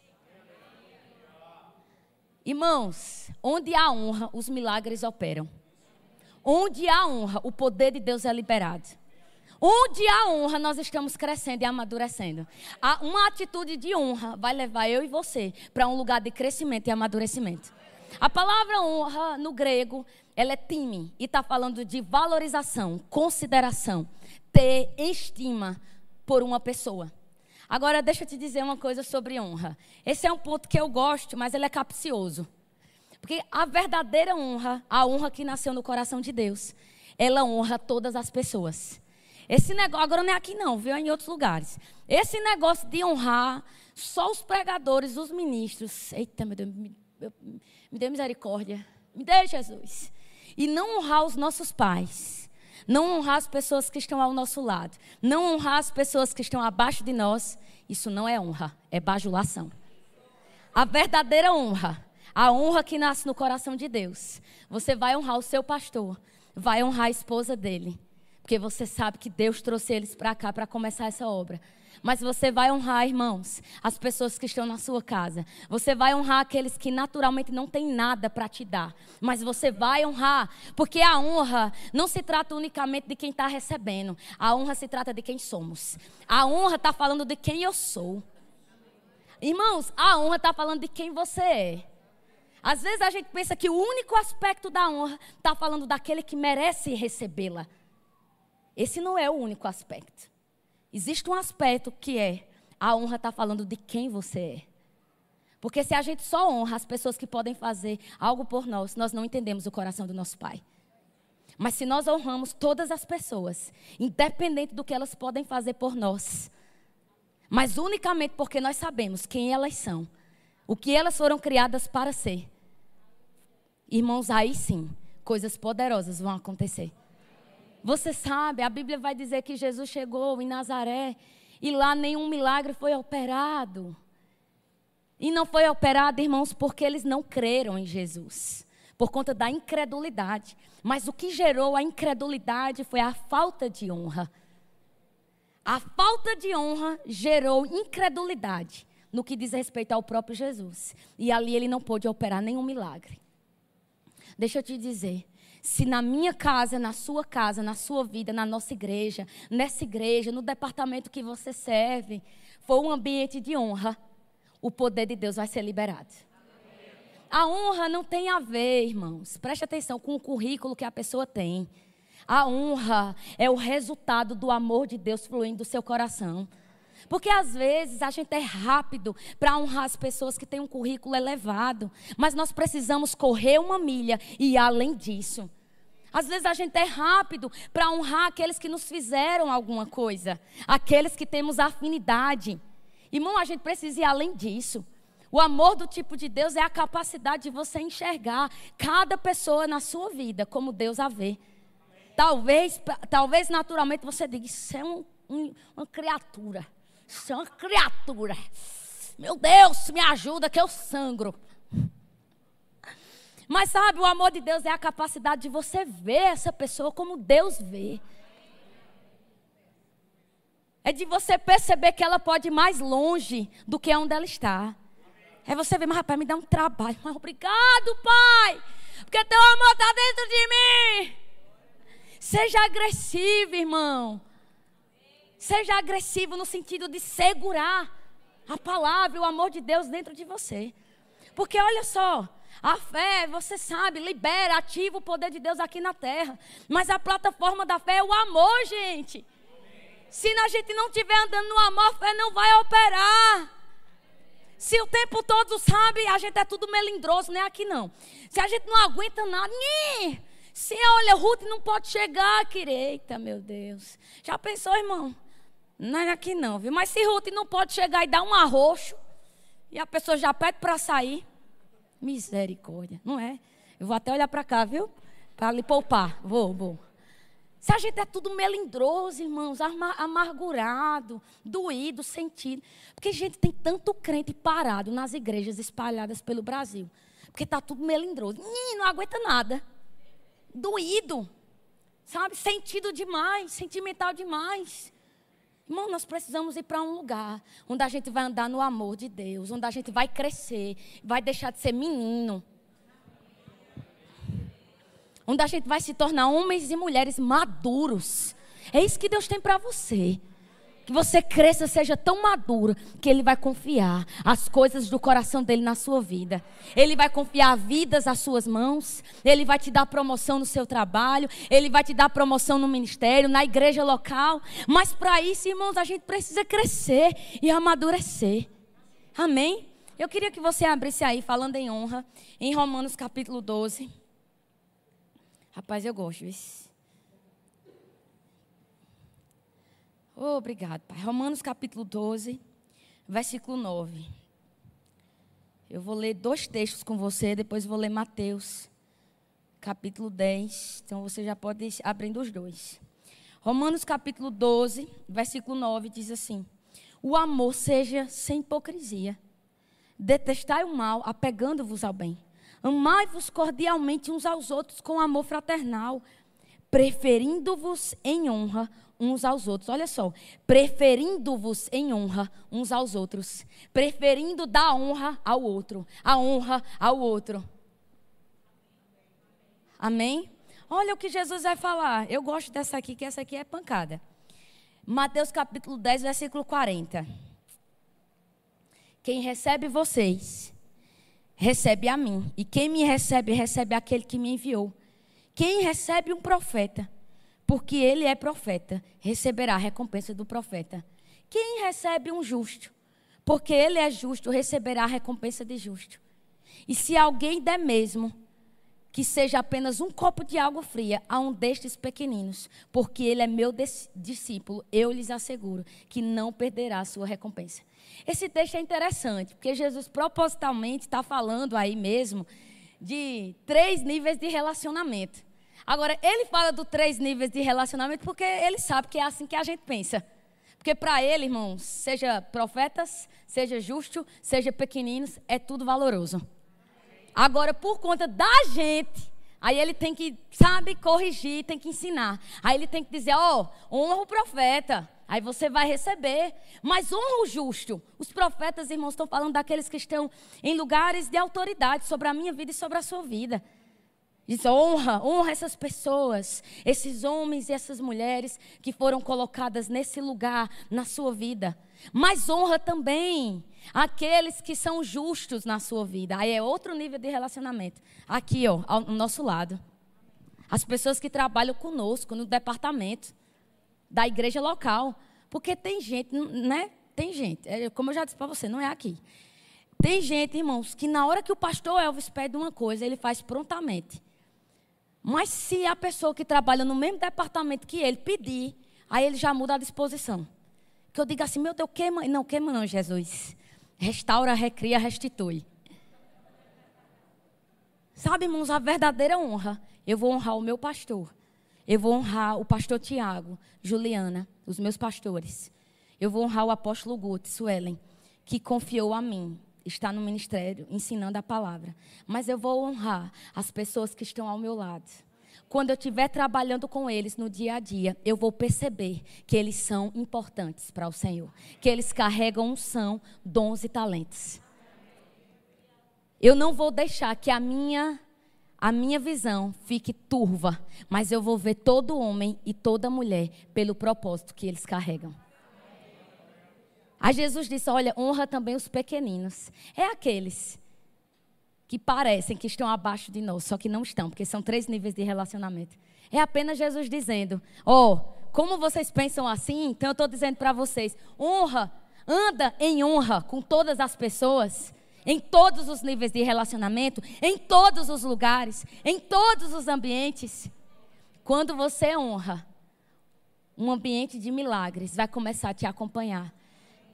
Speaker 1: Irmãos, onde há honra, os milagres operam. Onde há honra, o poder de Deus é liberado. Onde há honra, nós estamos crescendo e amadurecendo. Uma atitude de honra vai levar eu e você para um lugar de crescimento e amadurecimento. A palavra honra no grego, ela é time e está falando de valorização, consideração, ter estima por uma pessoa. Agora, deixa eu te dizer uma coisa sobre honra. Esse é um ponto que eu gosto, mas ele é capcioso. Porque a verdadeira honra, a honra que nasceu no coração de Deus, ela honra todas as pessoas. Esse negócio, agora não é aqui não, viu? É em outros lugares. Esse negócio de honrar só os pregadores, os ministros. Eita, meu Deus, me, me dê misericórdia. Me dê, Jesus. E não honrar os nossos pais não honrar as pessoas que estão ao nosso lado, não honrar as pessoas que estão abaixo de nós, isso não é honra, é bajulação. A verdadeira honra, a honra que nasce no coração de Deus, você vai honrar o seu pastor, vai honrar a esposa dele, porque você sabe que Deus trouxe eles para cá para começar essa obra. Mas você vai honrar, irmãos, as pessoas que estão na sua casa. Você vai honrar aqueles que naturalmente não têm nada para te dar. Mas você vai honrar, porque a honra não se trata unicamente de quem está recebendo. A honra se trata de quem somos. A honra está falando de quem eu sou. Irmãos, a honra está falando de quem você é. Às vezes a gente pensa que o único aspecto da honra está falando daquele que merece recebê-la. Esse não é o único aspecto. Existe um aspecto que é a honra está falando de quem você é. Porque se a gente só honra as pessoas que podem fazer algo por nós, nós não entendemos o coração do nosso Pai. Mas se nós honramos todas as pessoas, independente do que elas podem fazer por nós, mas unicamente porque nós sabemos quem elas são, o que elas foram criadas para ser, irmãos, aí sim, coisas poderosas vão acontecer. Você sabe, a Bíblia vai dizer que Jesus chegou em Nazaré e lá nenhum milagre foi operado. E não foi operado, irmãos, porque eles não creram em Jesus, por conta da incredulidade. Mas o que gerou a incredulidade foi a falta de honra. A falta de honra gerou incredulidade no que diz respeito ao próprio Jesus. E ali ele não pôde operar nenhum milagre. Deixa eu te dizer, se na minha casa, na sua casa, na sua vida, na nossa igreja, nessa igreja, no departamento que você serve, for um ambiente de honra, o poder de Deus vai ser liberado. A honra não tem a ver, irmãos, preste atenção com o currículo que a pessoa tem. A honra é o resultado do amor de Deus fluindo do seu coração. Porque às vezes a gente é rápido para honrar as pessoas que têm um currículo elevado, mas nós precisamos correr uma milha e além disso. Às vezes a gente é rápido para honrar aqueles que nos fizeram alguma coisa, aqueles que temos afinidade. Irmão, a gente precisa ir além disso. O amor do tipo de Deus é a capacidade de você enxergar cada pessoa na sua vida como Deus a vê. Talvez, talvez naturalmente você diga: Isso é um, um, uma criatura. Uma criatura. Meu Deus, me ajuda que eu sangro. Mas sabe, o amor de Deus é a capacidade de você ver essa pessoa como Deus vê. É de você perceber que ela pode ir mais longe do que onde ela está. É você ver, mas rapaz, me dá um trabalho. Mas obrigado, Pai, porque teu amor está dentro de mim. Seja agressivo, irmão. Seja agressivo no sentido de segurar a palavra, o amor de Deus dentro de você. Porque olha só, a fé, você sabe, libera, ativa o poder de Deus aqui na terra. Mas a plataforma da fé é o amor, gente. Se a gente não estiver andando no amor, a fé não vai operar. Se o tempo todo sabe, a gente é tudo melindroso, não é aqui não. Se a gente não aguenta nada, nem. Se olha, Ruth não pode chegar, querida, meu Deus. Já pensou, irmão? Não é aqui não, viu? Mas se Ruth não pode chegar e dar um arroxo, e a pessoa já pede para sair, misericórdia, não é? Eu vou até olhar para cá, viu? Para lhe poupar. Vou, vou. Se a gente é tudo melindroso, irmãos, amargurado, doído, sentido. Porque, gente, tem tanto crente parado nas igrejas espalhadas pelo Brasil. Porque está tudo melindroso. Ih, não aguenta nada. Doído. Sabe? Sentido demais, sentimental demais. Irmão, nós precisamos ir para um lugar onde a gente vai andar no amor de Deus, onde a gente vai crescer, vai deixar de ser menino onde a gente vai se tornar homens e mulheres maduros. É isso que Deus tem para você. Que você cresça, seja tão maduro, que Ele vai confiar as coisas do coração dele na sua vida. Ele vai confiar vidas às suas mãos. Ele vai te dar promoção no seu trabalho. Ele vai te dar promoção no ministério, na igreja local. Mas para isso, irmãos, a gente precisa crescer e amadurecer. Amém? Eu queria que você abrisse aí, falando em honra, em Romanos capítulo 12. Rapaz, eu gosto. Viu? Oh, obrigado, Pai. Romanos capítulo 12, versículo 9. Eu vou ler dois textos com você, depois vou ler Mateus, capítulo 10. Então você já pode ir abrindo os dois. Romanos capítulo 12, versículo 9 diz assim: O amor seja sem hipocrisia. Detestai o mal, apegando-vos ao bem. Amai-vos cordialmente uns aos outros com amor fraternal, preferindo-vos em honra uns aos outros. Olha só, preferindo-vos em honra uns aos outros, preferindo dar honra ao outro, a honra ao outro. Amém? Olha o que Jesus vai falar. Eu gosto dessa aqui, que essa aqui é pancada. Mateus capítulo 10, versículo 40. Quem recebe vocês recebe a mim. E quem me recebe, recebe aquele que me enviou. Quem recebe um profeta, porque ele é profeta, receberá a recompensa do profeta. Quem recebe um justo, porque ele é justo, receberá a recompensa de justo. E se alguém der mesmo, que seja apenas um copo de água fria a um destes pequeninos, porque ele é meu discípulo, eu lhes asseguro que não perderá a sua recompensa. Esse texto é interessante, porque Jesus propositalmente está falando aí mesmo de três níveis de relacionamento. Agora, ele fala dos três níveis de relacionamento porque ele sabe que é assim que a gente pensa. Porque para ele, irmãos, seja profetas, seja justo, seja pequeninos, é tudo valoroso. Agora, por conta da gente, aí ele tem que, sabe, corrigir, tem que ensinar. Aí ele tem que dizer, ó, oh, honra o profeta. Aí você vai receber. Mas honra o justo. Os profetas, irmãos, estão falando daqueles que estão em lugares de autoridade sobre a minha vida e sobre a sua vida. Diz honra, honra essas pessoas, esses homens e essas mulheres que foram colocadas nesse lugar na sua vida. Mas honra também aqueles que são justos na sua vida. Aí é outro nível de relacionamento. Aqui, ó, ao nosso lado. As pessoas que trabalham conosco no departamento da igreja local. Porque tem gente, né? Tem gente, é, como eu já disse para você, não é aqui. Tem gente, irmãos, que na hora que o pastor Elvis pede uma coisa, ele faz prontamente. Mas se a pessoa que trabalha no mesmo departamento que ele pedir, aí ele já muda a disposição. Que eu diga assim, meu Deus, queima. Não, queima não, Jesus. Restaura, recria, restitui. Sabe, irmãos, a verdadeira honra. Eu vou honrar o meu pastor. Eu vou honrar o pastor Tiago, Juliana, os meus pastores. Eu vou honrar o apóstolo Guto, Suelen, que confiou a mim, está no ministério ensinando a palavra. Mas eu vou honrar as pessoas que estão ao meu lado. Quando eu estiver trabalhando com eles no dia a dia, eu vou perceber que eles são importantes para o Senhor, que eles carregam unção, dons e talentos. Eu não vou deixar que a minha a minha visão fique turva, mas eu vou ver todo homem e toda mulher pelo propósito que eles carregam. Aí Jesus disse: Olha, honra também os pequeninos. É aqueles que parecem que estão abaixo de nós, só que não estão, porque são três níveis de relacionamento. É apenas Jesus dizendo: Ó, oh, como vocês pensam assim, então eu estou dizendo para vocês: honra, anda em honra com todas as pessoas, em todos os níveis de relacionamento, em todos os lugares, em todos os ambientes. Quando você honra, um ambiente de milagres vai começar a te acompanhar.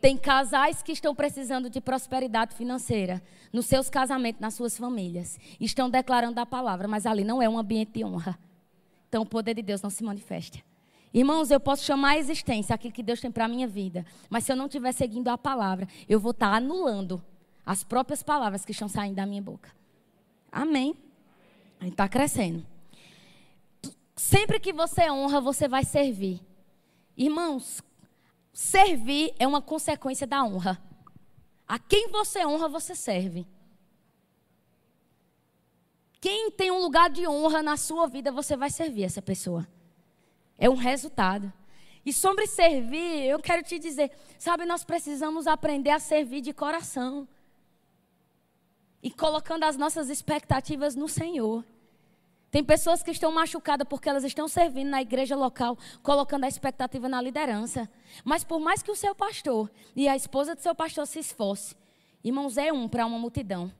Speaker 1: Tem casais que estão precisando de prosperidade financeira nos seus casamentos, nas suas famílias. Estão declarando a palavra, mas ali não é um ambiente de honra. Então o poder de Deus não se manifesta. Irmãos, eu posso chamar a existência aquilo que Deus tem para a minha vida, mas se eu não estiver seguindo a palavra, eu vou estar anulando as próprias palavras que estão saindo da minha boca. Amém? A gente está crescendo. Sempre que você honra, você vai servir. Irmãos, Servir é uma consequência da honra. A quem você honra, você serve. Quem tem um lugar de honra na sua vida, você vai servir essa pessoa. É um resultado. E sobre servir, eu quero te dizer, sabe, nós precisamos aprender a servir de coração. E colocando as nossas expectativas no Senhor. Tem pessoas que estão machucadas porque elas estão servindo na igreja local, colocando a expectativa na liderança. Mas por mais que o seu pastor e a esposa do seu pastor se esforce, irmãos, é um para uma multidão.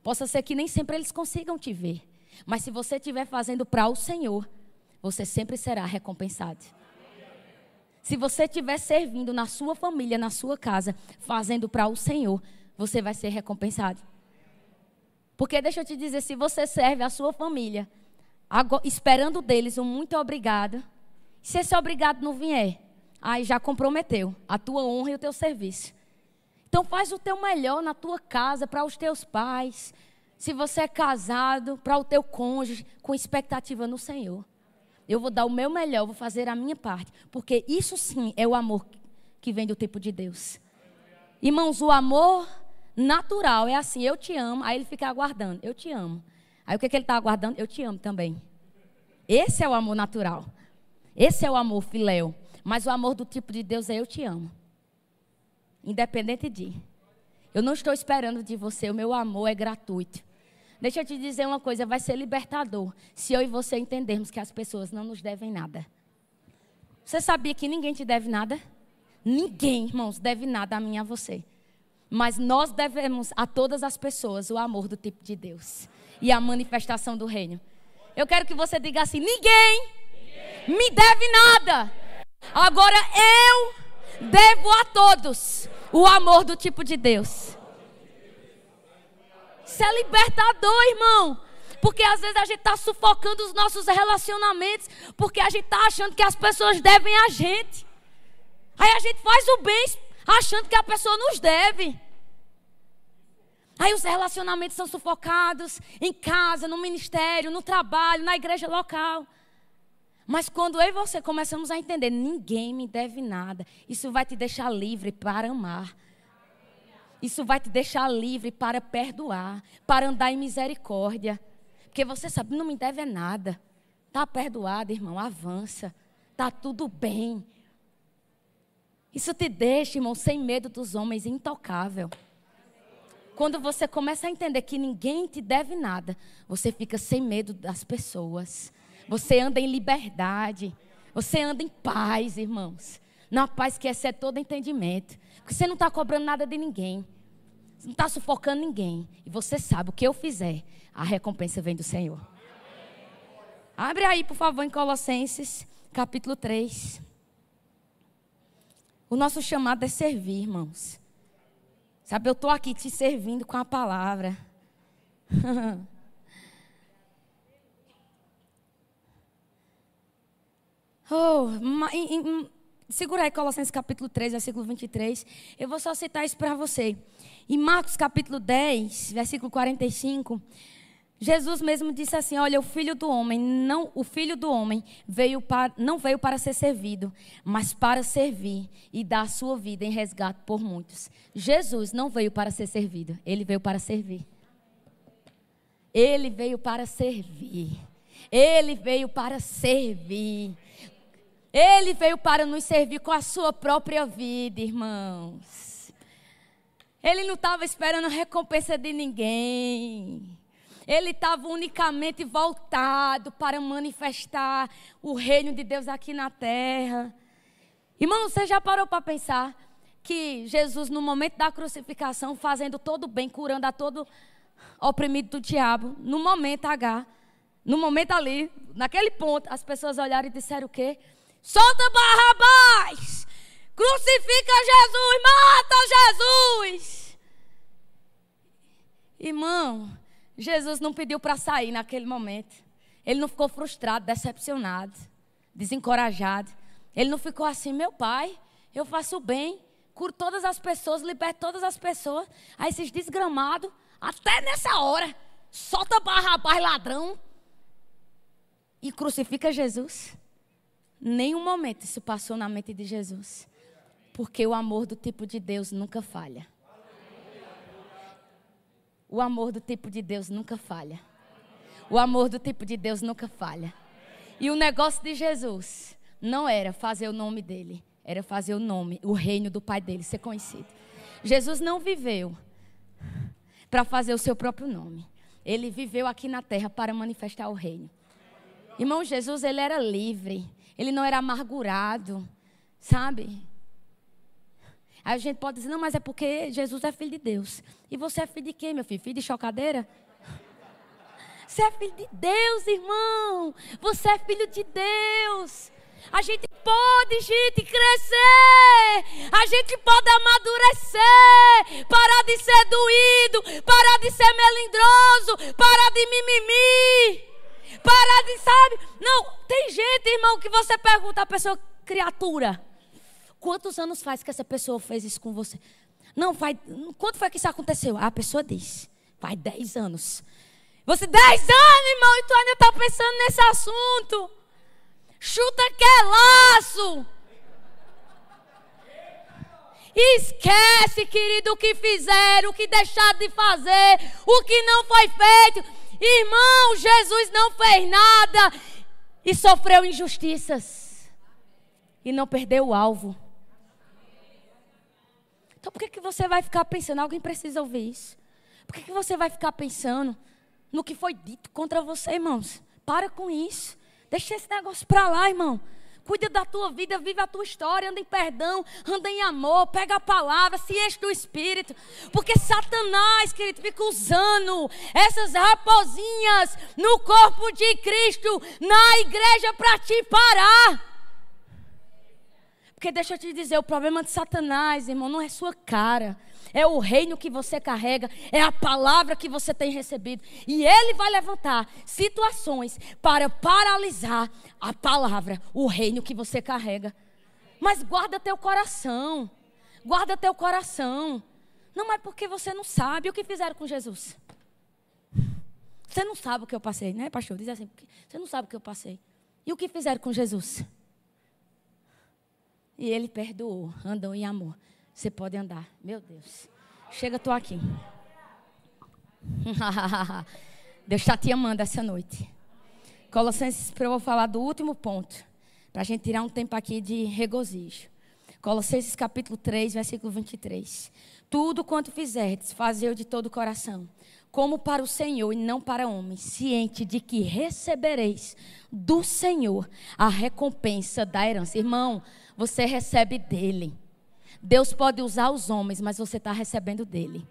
Speaker 1: Possa ser que nem sempre eles consigam te ver. Mas se você estiver fazendo para o Senhor, você sempre será recompensado. Se você estiver servindo na sua família, na sua casa, fazendo para o Senhor, você vai ser recompensado. Porque deixa eu te dizer, se você serve a sua família, agora, esperando deles um muito obrigado. Se esse obrigado não vier, aí já comprometeu a tua honra e o teu serviço. Então faz o teu melhor na tua casa, para os teus pais. Se você é casado, para o teu cônjuge, com expectativa no Senhor. Eu vou dar o meu melhor, vou fazer a minha parte. Porque isso sim é o amor que vem do tipo de Deus. Irmãos, o amor natural é assim, eu te amo, aí ele fica aguardando, eu te amo. Aí o que, que ele está aguardando? Eu te amo também. Esse é o amor natural. Esse é o amor filéu. Mas o amor do tipo de Deus é eu te amo. Independente de. Eu não estou esperando de você, o meu amor é gratuito. Deixa eu te dizer uma coisa, vai ser libertador se eu e você entendermos que as pessoas não nos devem nada. Você sabia que ninguém te deve nada? Ninguém, irmãos, deve nada a mim e a você. Mas nós devemos a todas as pessoas o amor do tipo de Deus e a manifestação do reino. Eu quero que você diga assim: ninguém, me deve nada. Agora eu devo a todos o amor do tipo de Deus. Isso é libertador, irmão. Porque às vezes a gente está sufocando os nossos relacionamentos. Porque a gente está achando que as pessoas devem a gente. Aí a gente faz o bem achando que a pessoa nos deve. Aí os relacionamentos são sufocados em casa, no ministério, no trabalho, na igreja local. Mas quando eu e você começamos a entender, ninguém me deve nada, isso vai te deixar livre para amar. Isso vai te deixar livre para perdoar, para andar em misericórdia. Porque você sabe, não me deve nada. Está perdoado, irmão, avança. Está tudo bem. Isso te deixa, irmão, sem medo dos homens, intocável. Quando você começa a entender que ninguém te deve nada, você fica sem medo das pessoas. Você anda em liberdade. Você anda em paz, irmãos. Na paz que excede todo entendimento. Porque você não está cobrando nada de ninguém. Você não está sufocando ninguém. E você sabe, o que eu fizer, a recompensa vem do Senhor. Abre aí, por favor, em Colossenses, capítulo 3. O nosso chamado é servir, irmãos. Sabe, eu estou aqui te servindo com a palavra. oh, em, em, segura aí Colossenses capítulo 3, versículo 23. Eu vou só citar isso para você. Em Marcos capítulo 10, versículo 45, Jesus mesmo disse assim: Olha, o filho do homem não, o filho do homem veio para, não veio para ser servido, mas para servir e dar a sua vida em resgate por muitos. Jesus não veio para ser servido, ele veio para servir. Ele veio para servir. Ele veio para servir. Ele veio para nos servir com a sua própria vida, irmãos. Ele não estava esperando recompensa de ninguém. Ele estava unicamente voltado para manifestar o reino de Deus aqui na terra. Irmão, você já parou para pensar que Jesus, no momento da crucificação, fazendo todo bem, curando a todo oprimido do diabo, no momento H, no momento ali, naquele ponto, as pessoas olharam e disseram o quê? Solta Barrabás! Crucifica Jesus! Mata Jesus! Irmão, Jesus não pediu para sair naquele momento. Ele não ficou frustrado, decepcionado, desencorajado. Ele não ficou assim, meu pai, eu faço bem, curo todas as pessoas, liberto todas as pessoas. Aí esses desgramados, até nessa hora, solta Barrabás ladrão e crucifica Jesus. Nenhum momento isso passou na mente de Jesus. Porque o amor do tipo de Deus nunca falha. O amor do tipo de Deus nunca falha. O amor do tipo de Deus nunca falha. E o negócio de Jesus não era fazer o nome dele, era fazer o nome, o reino do Pai dele ser conhecido. Jesus não viveu para fazer o seu próprio nome. Ele viveu aqui na terra para manifestar o reino. Irmão, Jesus, ele era livre. Ele não era amargurado, sabe? Aí a gente pode dizer, não, mas é porque Jesus é filho de Deus. E você é filho de quem, meu filho? Filho de chocadeira? Você é filho de Deus, irmão. Você é filho de Deus. A gente pode, gente, crescer. A gente pode amadurecer. Parar de ser doído. Parar de ser melindroso. Parar de mimimi. Parar de, sabe? Não, tem gente, irmão, que você pergunta a pessoa, criatura. Quantos anos faz que essa pessoa fez isso com você? Não, faz. Quanto foi que isso aconteceu? A pessoa diz: faz 10 anos. Você, 10 anos, irmão, e tu ainda está pensando nesse assunto. Chuta que é laço. Esquece, querido, o que fizeram, o que deixaram de fazer, o que não foi feito. Irmão, Jesus não fez nada e sofreu injustiças. E não perdeu o alvo. Então por que, que você vai ficar pensando? Alguém precisa ouvir isso. Por que, que você vai ficar pensando no que foi dito contra você, irmãos? Para com isso. Deixa esse negócio para lá, irmão. Cuida da tua vida, vive a tua história, anda em perdão, anda em amor, pega a palavra, se enche do Espírito. Porque Satanás, querido, fica usando essas raposinhas no corpo de Cristo, na igreja, para te parar. Porque deixa eu te dizer, o problema de Satanás, irmão, não é sua cara. É o reino que você carrega, é a palavra que você tem recebido. E ele vai levantar situações para paralisar a palavra, o reino que você carrega. Mas guarda teu coração. Guarda teu coração. Não é porque você não sabe o que fizeram com Jesus. Você não sabe o que eu passei, né, pastor? Diz assim, você não sabe o que eu passei. E o que fizeram com Jesus? E ele perdoou, andou em amor. Você pode andar. Meu Deus. Chega, estou aqui. Deus está te amando essa noite. Colossenses, para eu vou falar do último ponto. Para a gente tirar um tempo aqui de regozijo. Colossenses capítulo 3, versículo 23. Tudo quanto fizerdes, fazei de todo o coração, como para o Senhor e não para homens, ciente de que recebereis do Senhor a recompensa da herança. Irmão, você recebe dele. Deus pode usar os homens, mas você está recebendo dele.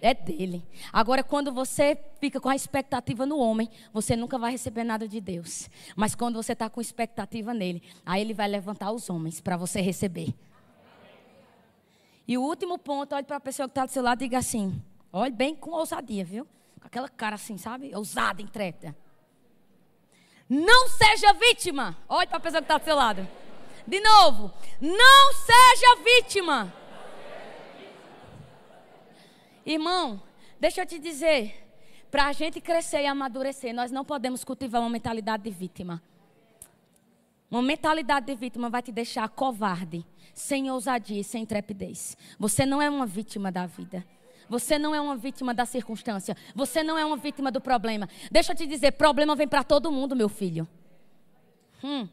Speaker 1: É dele. Agora, quando você fica com a expectativa no homem, você nunca vai receber nada de Deus. Mas quando você está com expectativa nele, aí ele vai levantar os homens para você receber. E o último ponto, olhe para a pessoa que está do seu lado e diga assim: olhe bem com ousadia, viu? Com aquela cara assim, sabe? Ousada, intrépida. Não seja vítima. Olhe para a pessoa que está do seu lado. De novo. Não seja vítima. Irmão, deixa eu te dizer. Para a gente crescer e amadurecer, nós não podemos cultivar uma mentalidade de vítima. Uma mentalidade de vítima vai te deixar covarde, sem ousadia e sem intrepidez. Você não é uma vítima da vida. Você não é uma vítima da circunstância. Você não é uma vítima do problema. Deixa eu te dizer, problema vem para todo mundo, meu filho. Hum.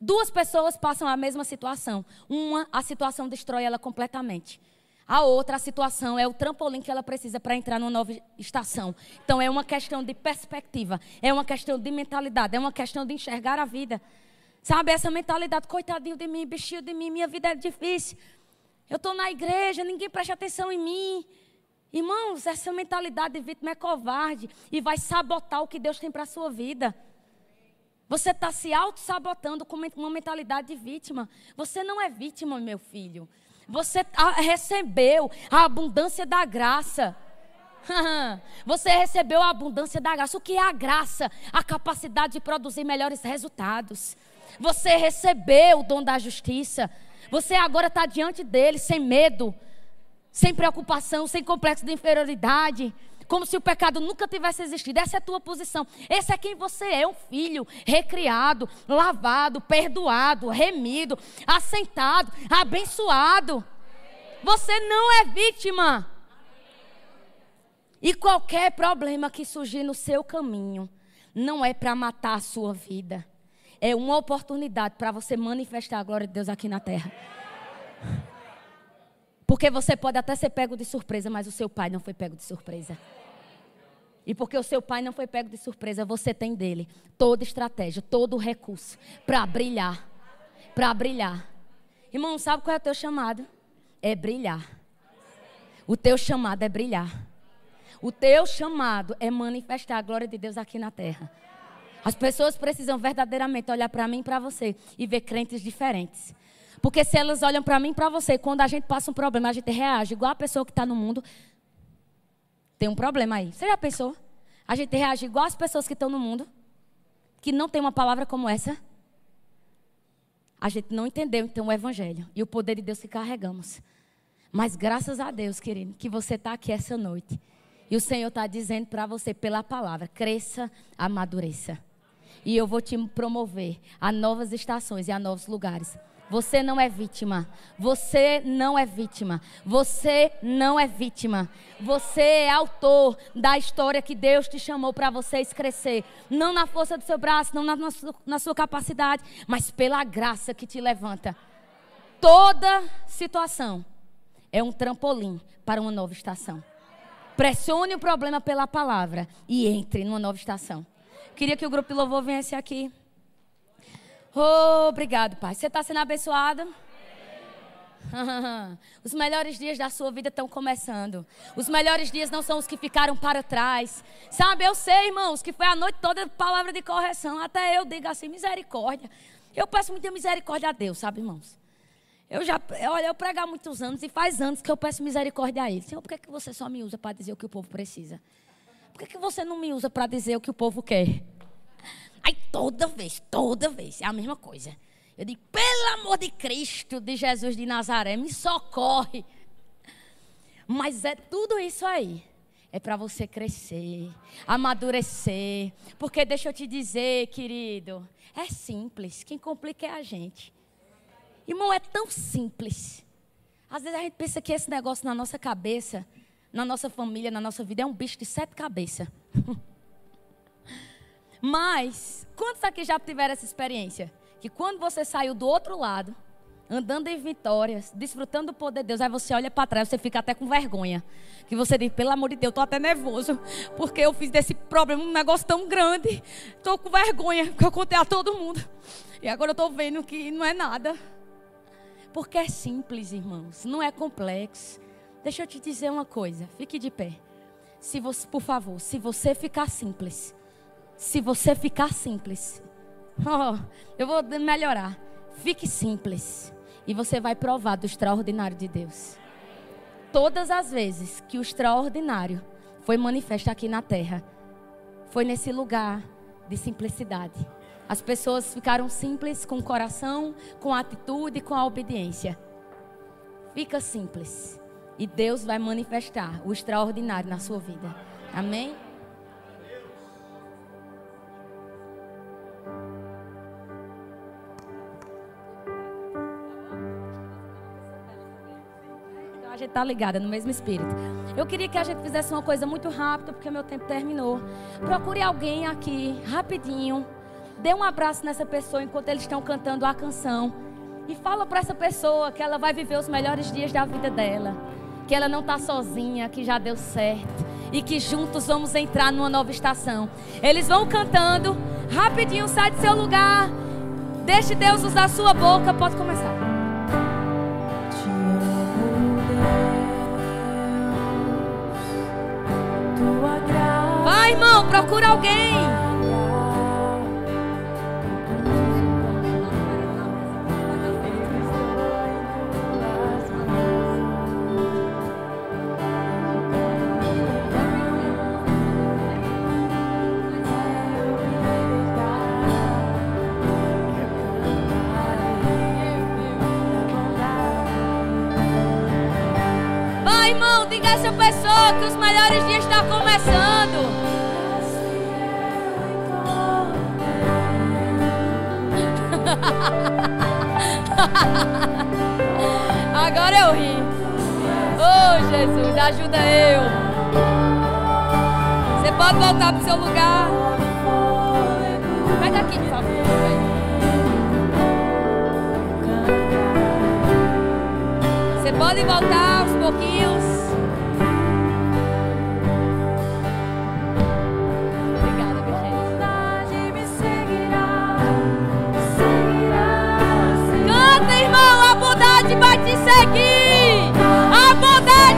Speaker 1: Duas pessoas passam a mesma situação. Uma, a situação destrói ela completamente. A outra, a situação é o trampolim que ela precisa para entrar numa nova estação. Então é uma questão de perspectiva, é uma questão de mentalidade, é uma questão de enxergar a vida. Sabe, essa mentalidade, coitadinho de mim, bichinho de mim, minha vida é difícil. Eu estou na igreja, ninguém presta atenção em mim. Irmãos, essa mentalidade de vítima é covarde e vai sabotar o que Deus tem para a sua vida. Você está se auto-sabotando com uma mentalidade de vítima. Você não é vítima, meu filho. Você recebeu a abundância da graça. Você recebeu a abundância da graça. O que é a graça? A capacidade de produzir melhores resultados. Você recebeu o dom da justiça. Você agora está diante dele sem medo, sem preocupação, sem complexo de inferioridade. Como se o pecado nunca tivesse existido. Essa é a tua posição. Esse é quem você é, um filho recriado, lavado, perdoado, remido, assentado, abençoado. Você não é vítima. E qualquer problema que surgir no seu caminho não é para matar a sua vida. É uma oportunidade para você manifestar a glória de Deus aqui na terra. Porque você pode até ser pego de surpresa, mas o seu pai não foi pego de surpresa. E porque o seu pai não foi pego de surpresa, você tem dele toda estratégia, todo recurso para brilhar. Para brilhar. Irmão, sabe qual é o teu chamado? É brilhar. O teu chamado é brilhar. O teu chamado é manifestar a glória de Deus aqui na terra. As pessoas precisam verdadeiramente olhar para mim e para você e ver crentes diferentes. Porque se elas olham para mim e para você, quando a gente passa um problema, a gente reage igual a pessoa que está no mundo. Tem um problema aí. Você já pensou? A gente reage igual as pessoas que estão no mundo, que não tem uma palavra como essa. A gente não entendeu então o evangelho e o poder de Deus que carregamos. Mas graças a Deus, querido, que você está aqui essa noite. E o Senhor está dizendo para você pela palavra: cresça, amadureça. E eu vou te promover a novas estações e a novos lugares. Você não é vítima. Você não é vítima. Você não é vítima. Você é autor da história que Deus te chamou para vocês crescer. Não na força do seu braço, não na, na, sua, na sua capacidade, mas pela graça que te levanta. Toda situação é um trampolim para uma nova estação. Pressione o problema pela palavra e entre numa nova estação. Queria que o grupo louvor viesse aqui. Oh, obrigado, Pai. Você está sendo abençoado? Os melhores dias da sua vida estão começando. Os melhores dias não são os que ficaram para trás. Sabe, eu sei, irmãos, que foi a noite toda palavra de correção. Até eu digo assim, misericórdia. Eu peço muita misericórdia a Deus, sabe, irmãos? Eu já, olha, eu prego há muitos anos e faz anos que eu peço misericórdia a Ele. Senhor, por que você só me usa para dizer o que o povo precisa? Por que, que você não me usa para dizer o que o povo quer? Aí toda vez, toda vez, é a mesma coisa. Eu digo, pelo amor de Cristo, de Jesus de Nazaré, me socorre. Mas é tudo isso aí. É para você crescer, amadurecer. Porque deixa eu te dizer, querido, é simples. Quem complica é a gente. Irmão, é tão simples. Às vezes a gente pensa que esse negócio na nossa cabeça, na nossa família, na nossa vida, é um bicho de sete cabeças. Mas, quantos aqui já tiveram essa experiência? Que quando você saiu do outro lado, andando em vitórias, desfrutando do poder de Deus, aí você olha para trás, você fica até com vergonha. Que você diz, pelo amor de Deus, estou até nervoso, porque eu fiz desse problema um negócio tão grande. Estou com vergonha, porque eu contei a todo mundo. E agora eu estou vendo que não é nada. Porque é simples, irmãos, não é complexo. Deixa eu te dizer uma coisa, fique de pé. Se você, por favor, se você ficar simples, se você ficar simples, oh, eu vou melhorar. Fique simples E você vai provar do extraordinário de Deus. Todas as vezes que o extraordinário foi manifesto aqui na terra, foi nesse lugar de simplicidade. As pessoas ficaram simples com o coração, com a atitude, com a obediência. Fica simples. E Deus vai manifestar o extraordinário na sua vida. Amém? Então a gente tá ligada no mesmo espírito. Eu queria que a gente fizesse uma coisa muito rápida, porque meu tempo terminou. Procure alguém aqui, rapidinho. Dê um abraço nessa pessoa enquanto eles estão cantando a canção. E fala para essa pessoa que ela vai viver os melhores dias da vida dela. Que ela não está sozinha, que já deu certo. E que juntos vamos entrar numa nova estação. Eles vão cantando. Rapidinho, sai do seu lugar. Deixe Deus usar sua boca. Pode começar. Vai, irmão, procura alguém. Vai, diga a essa pessoa que os melhores dias estão começando. Agora eu ri. Oh, Jesus, ajuda eu. Você pode voltar pro seu lugar. Pega aqui, por favor. Você pode voltar aos pouquinhos.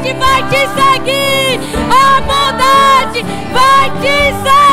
Speaker 1: Bondade vai te seguir. A bondade vai te seguir.